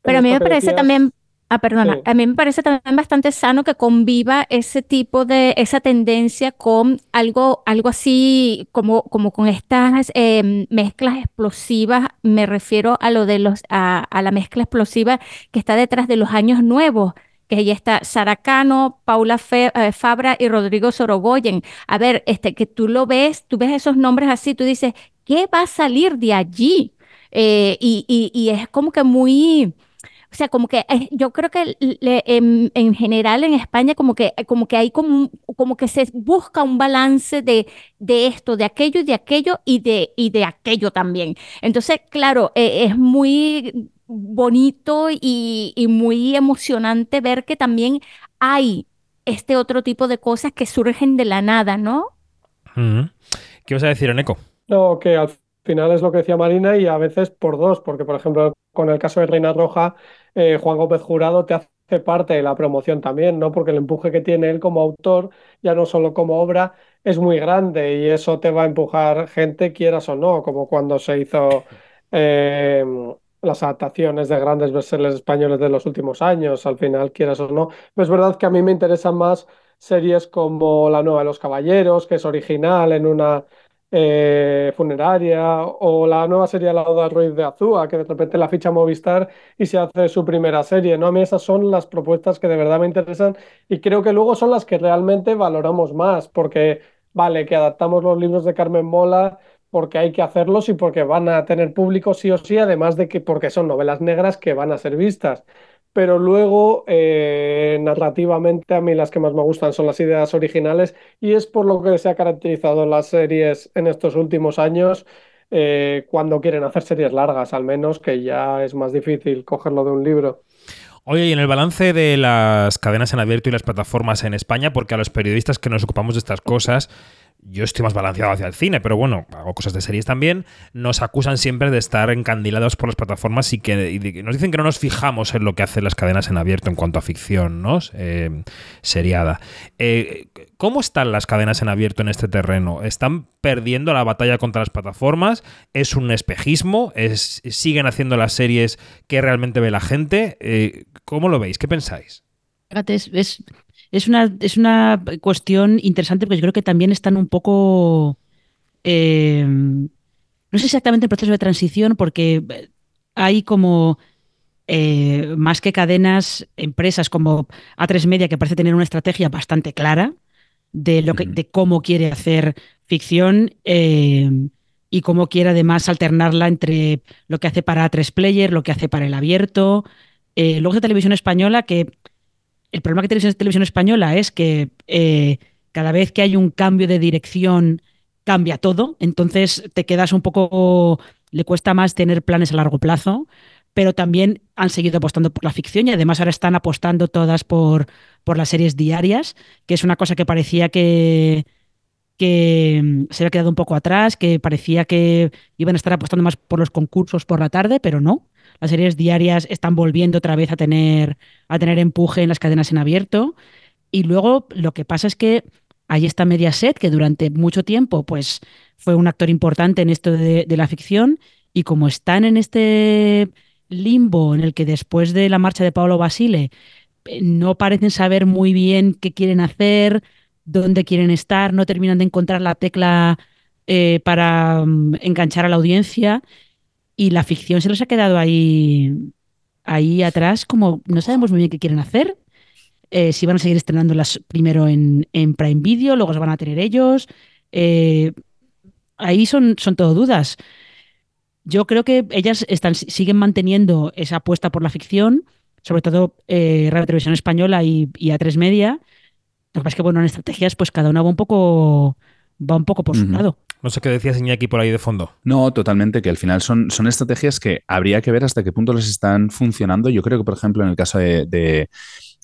Pero a mí me parece también, ah, perdona, Sí. a mí me parece también bastante sano que conviva ese tipo de, esa tendencia con algo, algo así como, como con estas eh, mezclas explosivas. Me refiero a lo de los, a, a la mezcla explosiva que está detrás de los años nuevos. Que ya está Sara Cano, Paula eh, Fabra y Rodrigo Sorogoyen. A ver, este, que tú lo ves, tú ves esos nombres así, tú dices, ¿qué va a salir de allí? Eh, y, y- y es como que muy, o sea, como que eh, yo creo que le- en, en general en España como que, como que hay como, como que se busca un balance de, de esto, de aquello y de aquello y de, y de aquello también. Entonces, claro, eh, es muy bonito y, y muy emocionante ver que también hay este otro tipo de cosas que surgen de la nada, ¿no? Mm. ¿Qué vas a decir, Eneco? No, que al final es lo que decía Marina y a veces por dos, porque por ejemplo con el caso de Reina Roja, eh, Juan Gómez Jurado te hace parte de la promoción también, ¿no? Porque el empuje que tiene él como autor, ya no solo como obra, es muy grande y eso te va a empujar gente, quieras o no, como cuando se hizo eh, las adaptaciones de grandes bestsellers españoles de los últimos años, al final, quieras o no. Es verdad que a mí me interesan más series como La Nueva de los Caballeros, que es original en una eh, funeraria, o la nueva serie Lauda Ruiz de Azúa, que de repente la ficha Movistar y se hace su primera serie, ¿no? A mí esas son las propuestas que de verdad me interesan y creo que luego son las que realmente valoramos más, porque vale, que adaptamos los libros de Carmen Mola porque hay que hacerlos y porque van a tener público sí o sí, además de que porque son novelas negras que van a ser vistas. Pero luego, eh, narrativamente, a mí las que más me gustan son las ideas originales y es por lo que se ha caracterizado las series en estos últimos años, eh, cuando quieren hacer series largas, al menos, que ya es más difícil cogerlo de un libro. Oye, y en el balance de las cadenas en abierto y las plataformas en España, porque a los periodistas que nos ocupamos de estas cosas, yo estoy más balanceado hacia el cine, pero bueno, hago cosas de series también, nos acusan siempre de estar encandilados por las plataformas y que nos dicen que no nos fijamos en lo que hacen las cadenas en abierto en cuanto a ficción, ¿no? Eh, seriada. Eh, ¿Cómo están las cadenas en abierto en este terreno? ¿Están perdiendo la batalla contra las plataformas? ¿Es un espejismo? ¿Es, ¿Siguen haciendo las series que realmente ve la gente? Eh, ¿Cómo lo veis? ¿Qué pensáis? Es, es una, es una cuestión interesante porque yo creo que también están un poco. eh, no sé exactamente el proceso de transición, porque hay como. eh, más que cadenas, empresas como A3 Media, que parece tener una estrategia bastante clara de, lo que, de cómo quiere hacer ficción eh, y cómo quiere además alternarla entre lo que hace para A3 Player, lo que hace para el abierto. Eh, luego de televisión española, que el problema que tiene televisión española es que eh, cada vez que hay un cambio de dirección cambia todo, entonces te quedas un poco, le cuesta más tener planes a largo plazo, pero también han seguido apostando por la ficción y además ahora están apostando todas por, por las series diarias, que es una cosa que parecía que, que mm, se había quedado un poco atrás, que parecía que iban a estar apostando más por los concursos por la tarde, pero no. Las series diarias están volviendo otra vez a tener, a tener empuje en las cadenas en abierto. Y luego lo que pasa es que ahí está Mediaset, que durante mucho tiempo pues, fue un actor importante en esto de, de la ficción. Y como están en este limbo en el que después de la marcha de Paolo Basile eh, no parecen saber muy bien qué quieren hacer, dónde quieren estar, no terminan de encontrar la tecla eh, para mm, enganchar a la audiencia y la ficción se les ha quedado ahí, ahí atrás, como no sabemos muy bien qué quieren hacer. Eh, si van a seguir estrenándolas primero en, en Prime Video, luego se van a tener ellos. Eh, ahí son, son todo dudas. Yo creo que ellas están, siguen manteniendo esa apuesta por la ficción, sobre todo eh, Radio Televisión Española y, y A3 Media. Lo que pasa es que, bueno, en estrategias, pues cada una va un poco, va un poco por su lado. No sé qué decías Iñaki por ahí de fondo. No, totalmente, que al final son, son estrategias que habría que ver hasta qué punto les están funcionando. Yo creo que, por ejemplo, en el caso de, de,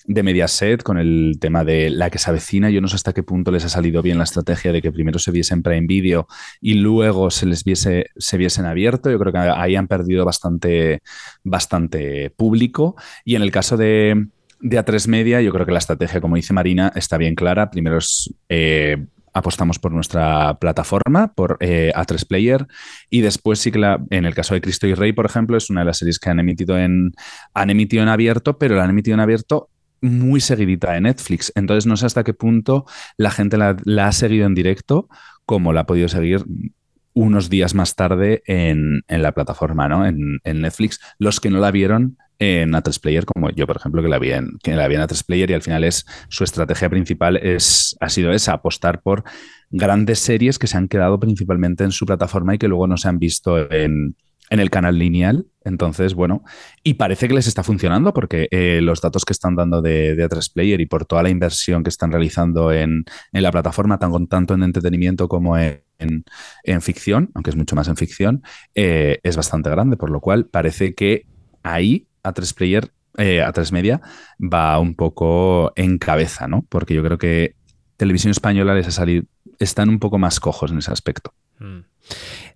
de Mediaset, con el tema de la que se avecina, yo no sé hasta qué punto les ha salido bien la estrategia de que primero se viese en Prime Video y luego se les viese, se viese en abierto. Yo creo que ahí han perdido bastante, bastante público. Y en el caso de, de A3 Media, yo creo que la estrategia, como dice Marina, está bien clara. Primero es eh, apostamos por nuestra plataforma, por eh, A3 Player, y después sí que la, en el caso de Cristo y Rey, por ejemplo, es una de las series que han emitido en, han emitido en abierto, pero la han emitido en abierto muy seguidita de Netflix. Entonces no sé hasta qué punto la gente la, ha seguido en directo como la ha podido seguir unos días más tarde en, en la plataforma, ¿no? En, en, Netflix. Los que no la vieron en A3 Player, como yo, por ejemplo, que la vi en, que la vi en A3 Player y al final es su estrategia principal es, ha sido esa, apostar por grandes series que se han quedado principalmente en su plataforma y que luego no se han visto en, en el canal lineal. Entonces, bueno, y parece que les está funcionando porque eh, los datos que están dando de, de A3 Player y por toda la inversión que están realizando en, en la plataforma, tanto, en entretenimiento como en, en, en, ficción, aunque es mucho más en ficción, eh, es bastante grande, por lo cual parece que ahí A3 Player, eh, A3 Media va un poco en cabeza, ¿no? Porque yo creo que Televisión Española les ha salido, están un poco más cojos en ese aspecto. Mm.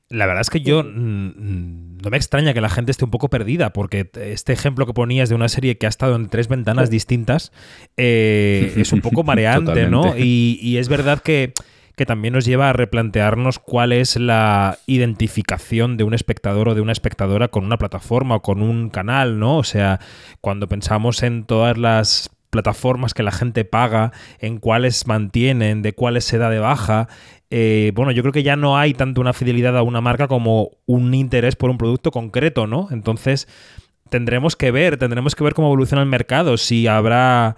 La verdad es que yo mm, no me extraña que la gente esté un poco perdida, porque este ejemplo que ponías de una serie que ha estado en tres ventanas distintas eh, es un poco mareante, ¿no? Y, y, es verdad que, que, también nos lleva a replantearnos cuál es la identificación de un espectador o de una espectadora con una plataforma o con un canal, ¿no? O sea, cuando pensamos en todas las plataformas que la gente paga, en cuáles mantienen, de cuáles se da de baja, eh, bueno, yo creo que ya no hay tanto una fidelidad a una marca como un interés por un producto concreto, ¿no? Entonces tendremos que ver, tendremos que ver cómo evoluciona el mercado, si habrá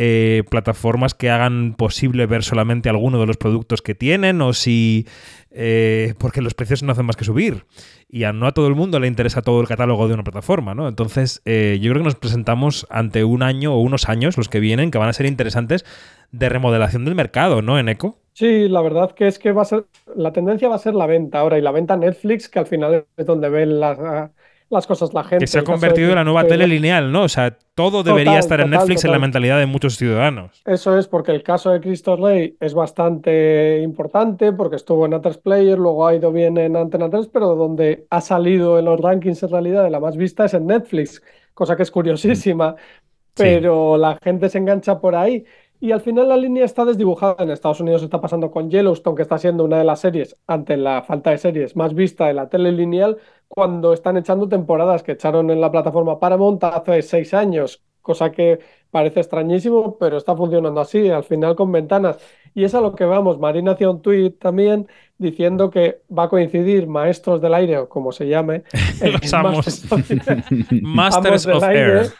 eh, plataformas que hagan posible ver solamente alguno de los productos que tienen o si... Eh, porque los precios no hacen más que subir y a no a todo el mundo le interesa todo el catálogo de una plataforma, ¿no? Entonces eh, yo creo que nos presentamos ante un año o unos años, los que vienen, que van a ser interesantes de remodelación del mercado, ¿no, en Eco? Sí, la verdad que es que va a ser, la tendencia va a ser la venta ahora y la venta Netflix, que al final es donde ven la, las cosas la gente. Que se ha convertido en la nueva tele lineal, ¿no? O sea, todo debería estar en total, Netflix en la mentalidad de muchos ciudadanos. Eso es porque el caso de Cristo Rey es bastante importante porque estuvo en A3 Player, luego ha ido bien en Antena 3, pero donde ha salido en los rankings en realidad de la más vista es en Netflix, cosa que es curiosísima, pero la gente se engancha por ahí. Y al final la línea está desdibujada. En Estados Unidos está pasando con Yellowstone, que está siendo una de las series, ante la falta de series, más vista de la tele lineal, cuando están echando temporadas que echaron en la plataforma Paramount hace seis años, cosa que parece extrañísimo, pero está funcionando así, al final con ventanas. Y es a lo que vamos. Marina hacía un tuit también diciendo que va a coincidir Maestros del Aire, o como se llame, Los amos. Masters Masters del of aire, Air.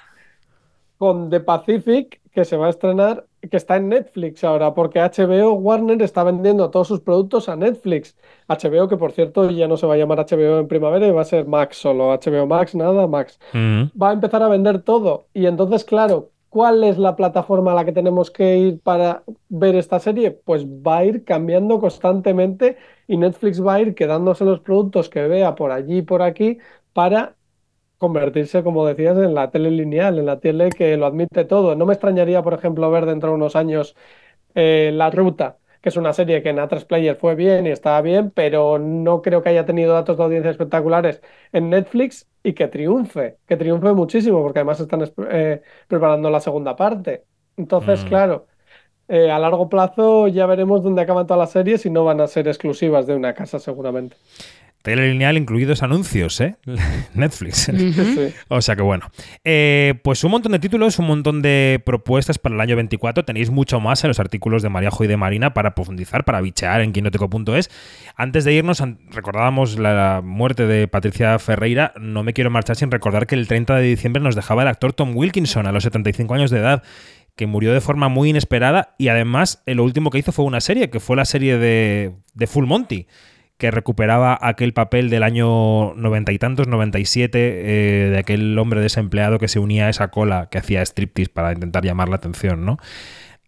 con The Pacific, que se va a estrenar, que está en Netflix ahora, porque HBO Warner está vendiendo todos sus productos a Netflix. HBO, que por cierto ya no se va a llamar HBO en primavera, y va a ser Max solo, HBO Max, nada, Max. Mm. Va a empezar a vender todo. Y entonces, claro, ¿cuál es la plataforma a la que tenemos que ir para ver esta serie? Pues va a ir cambiando constantemente y Netflix va a ir quedándose los productos que vea por allí y por aquí para convertirse, como decías, en la tele lineal, en la tele que lo admite todo. No me extrañaría, por ejemplo, ver dentro de unos años eh, La Ruta, que es una serie que en A3 Player fue bien y estaba bien, pero no creo que haya tenido datos de audiencia espectaculares en Netflix y que triunfe, que triunfe muchísimo, porque además están eh, preparando la segunda parte. Entonces, Mm. claro, eh, a largo plazo ya veremos dónde acaban todas las series y no van a ser exclusivas de una casa seguramente. Tele lineal incluidos anuncios, ¿eh? Netflix. O sea que bueno. Eh, pues un montón de títulos, un montón de propuestas para el año 24. Tenéis mucho más en los artículos de Mariajo y de Marina para profundizar, para bichear en quinoteco.es. Antes de irnos, recordábamos la muerte de Patricia Ferreira. No me quiero marchar sin recordar que el 30 de diciembre nos dejaba el actor Tom Wilkinson a los 75 años de edad que murió de forma muy inesperada y además eh, lo último que hizo fue una serie, que fue la serie de, de Full Monty, que recuperaba aquel papel del año noventa y tantos, 97, eh, de aquel hombre desempleado que se unía a esa cola que hacía striptease para intentar llamar la atención, ¿no?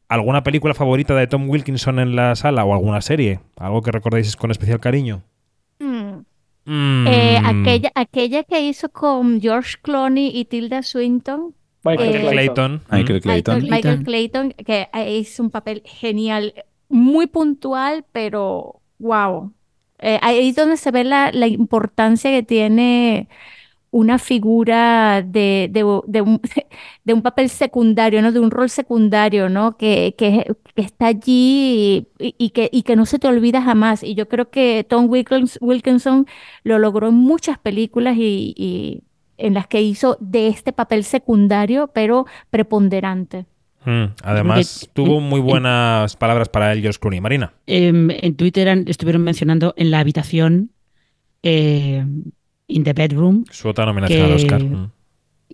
¿Alguna película favorita de Tom Wilkinson en la sala o alguna serie? ¿Algo que recordéis con especial cariño? Mm. Mm, Eh, aquella, aquella que hizo con George Clooney y Tilda Swinton. Michael Eh, Clayton. Michael Clayton. Michael, Michael Clayton, que hizo un papel genial, muy puntual, pero wow. Eh, ahí es donde se ve la, la importancia que tiene una figura de, de, de un, de un papel secundario, ¿no? De un rol secundario, ¿no? Que, que, que está allí y, y que, y que no se te olvida jamás. Y yo creo que Tom Wilkins- Wilkinson lo logró en muchas películas y, y en las que hizo de este papel secundario, pero preponderante. Mm, Además, tuvo muy en- buenas palabras para él, George Clooney. Marina. Em, en Twitter han- estuvieron mencionando en la habitación, eh, in the bedroom, Su otra nominación al Que- Oscar. Mm.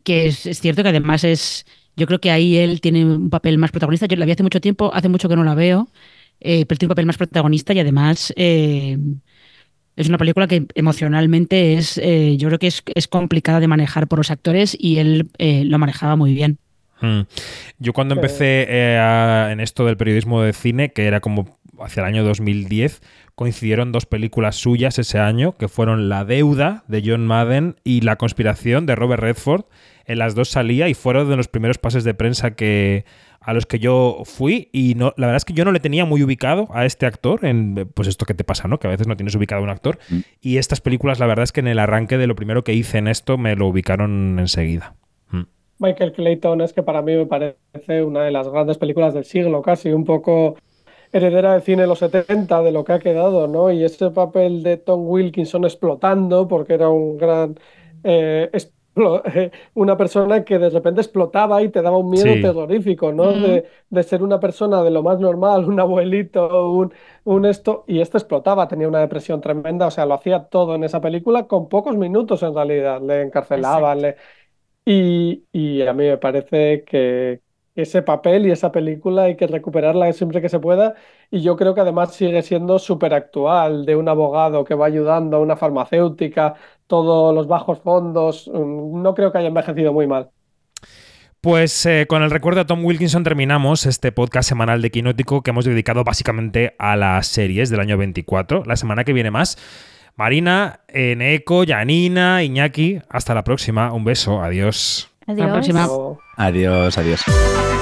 que es, es cierto que además es, yo creo que ahí él tiene un papel más protagonista. Yo la vi hace mucho tiempo, hace mucho que no la veo, eh, pero tiene un papel más protagonista y además eh, es una película que emocionalmente es, eh, yo creo que es, es complicada de manejar por los actores y él eh, lo manejaba muy bien. Mm. Yo cuando empecé eh, a- en esto del periodismo de cine, que era como hacia el año 2010, coincidieron dos películas suyas ese año, que fueron La deuda de John Madden y La conspiración de Robert Redford. En las dos salía y fueron de los primeros pases de prensa que a los que yo fui y no, la verdad es que yo no le tenía muy ubicado a este actor en pues esto que te pasa, ¿no? Que a veces no tienes ubicado a un actor Mm. y estas películas la verdad es que en el arranque de lo primero que hice en esto me lo ubicaron enseguida. Michael Clayton es que para mí me parece una de las grandes películas del siglo, casi un poco heredera del cine de los 70, de lo que ha quedado, ¿no? Y ese papel de Tom Wilkinson explotando, porque era un gran... eh, una persona que de repente explotaba y te daba un miedo Sí. terrorífico, ¿no? De, de ser una persona de lo más normal, un abuelito, un, un esto, y este explotaba, tenía una depresión tremenda, o sea, lo hacía todo en esa película con pocos minutos en realidad, le encarcelaban, le, y, a mí me parece que ese papel y esa película hay que recuperarla siempre que se pueda. Y yo creo que además sigue siendo súper actual, de un abogado que va ayudando a una farmacéutica, todos los bajos fondos. mm, No creo que haya envejecido muy mal. Pues eh, con el recuerdo a Tom Wilkinson terminamos este podcast semanal de Quinótico que hemos dedicado básicamente a las series del año 24. La semana que viene más Marina, Eneco, Yanina, Iñaki, hasta la próxima. Un beso, adiós. Adiós. la próxima. Adiós, adiós.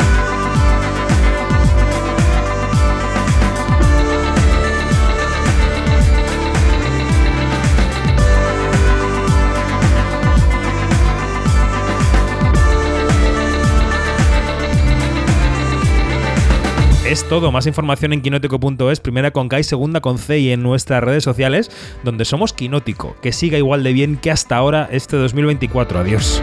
Es todo. Más información en quinótico.es, primera con K y segunda con C y en nuestras redes sociales, donde somos Quinótico. Que siga igual de bien que hasta ahora este 2024. Adiós.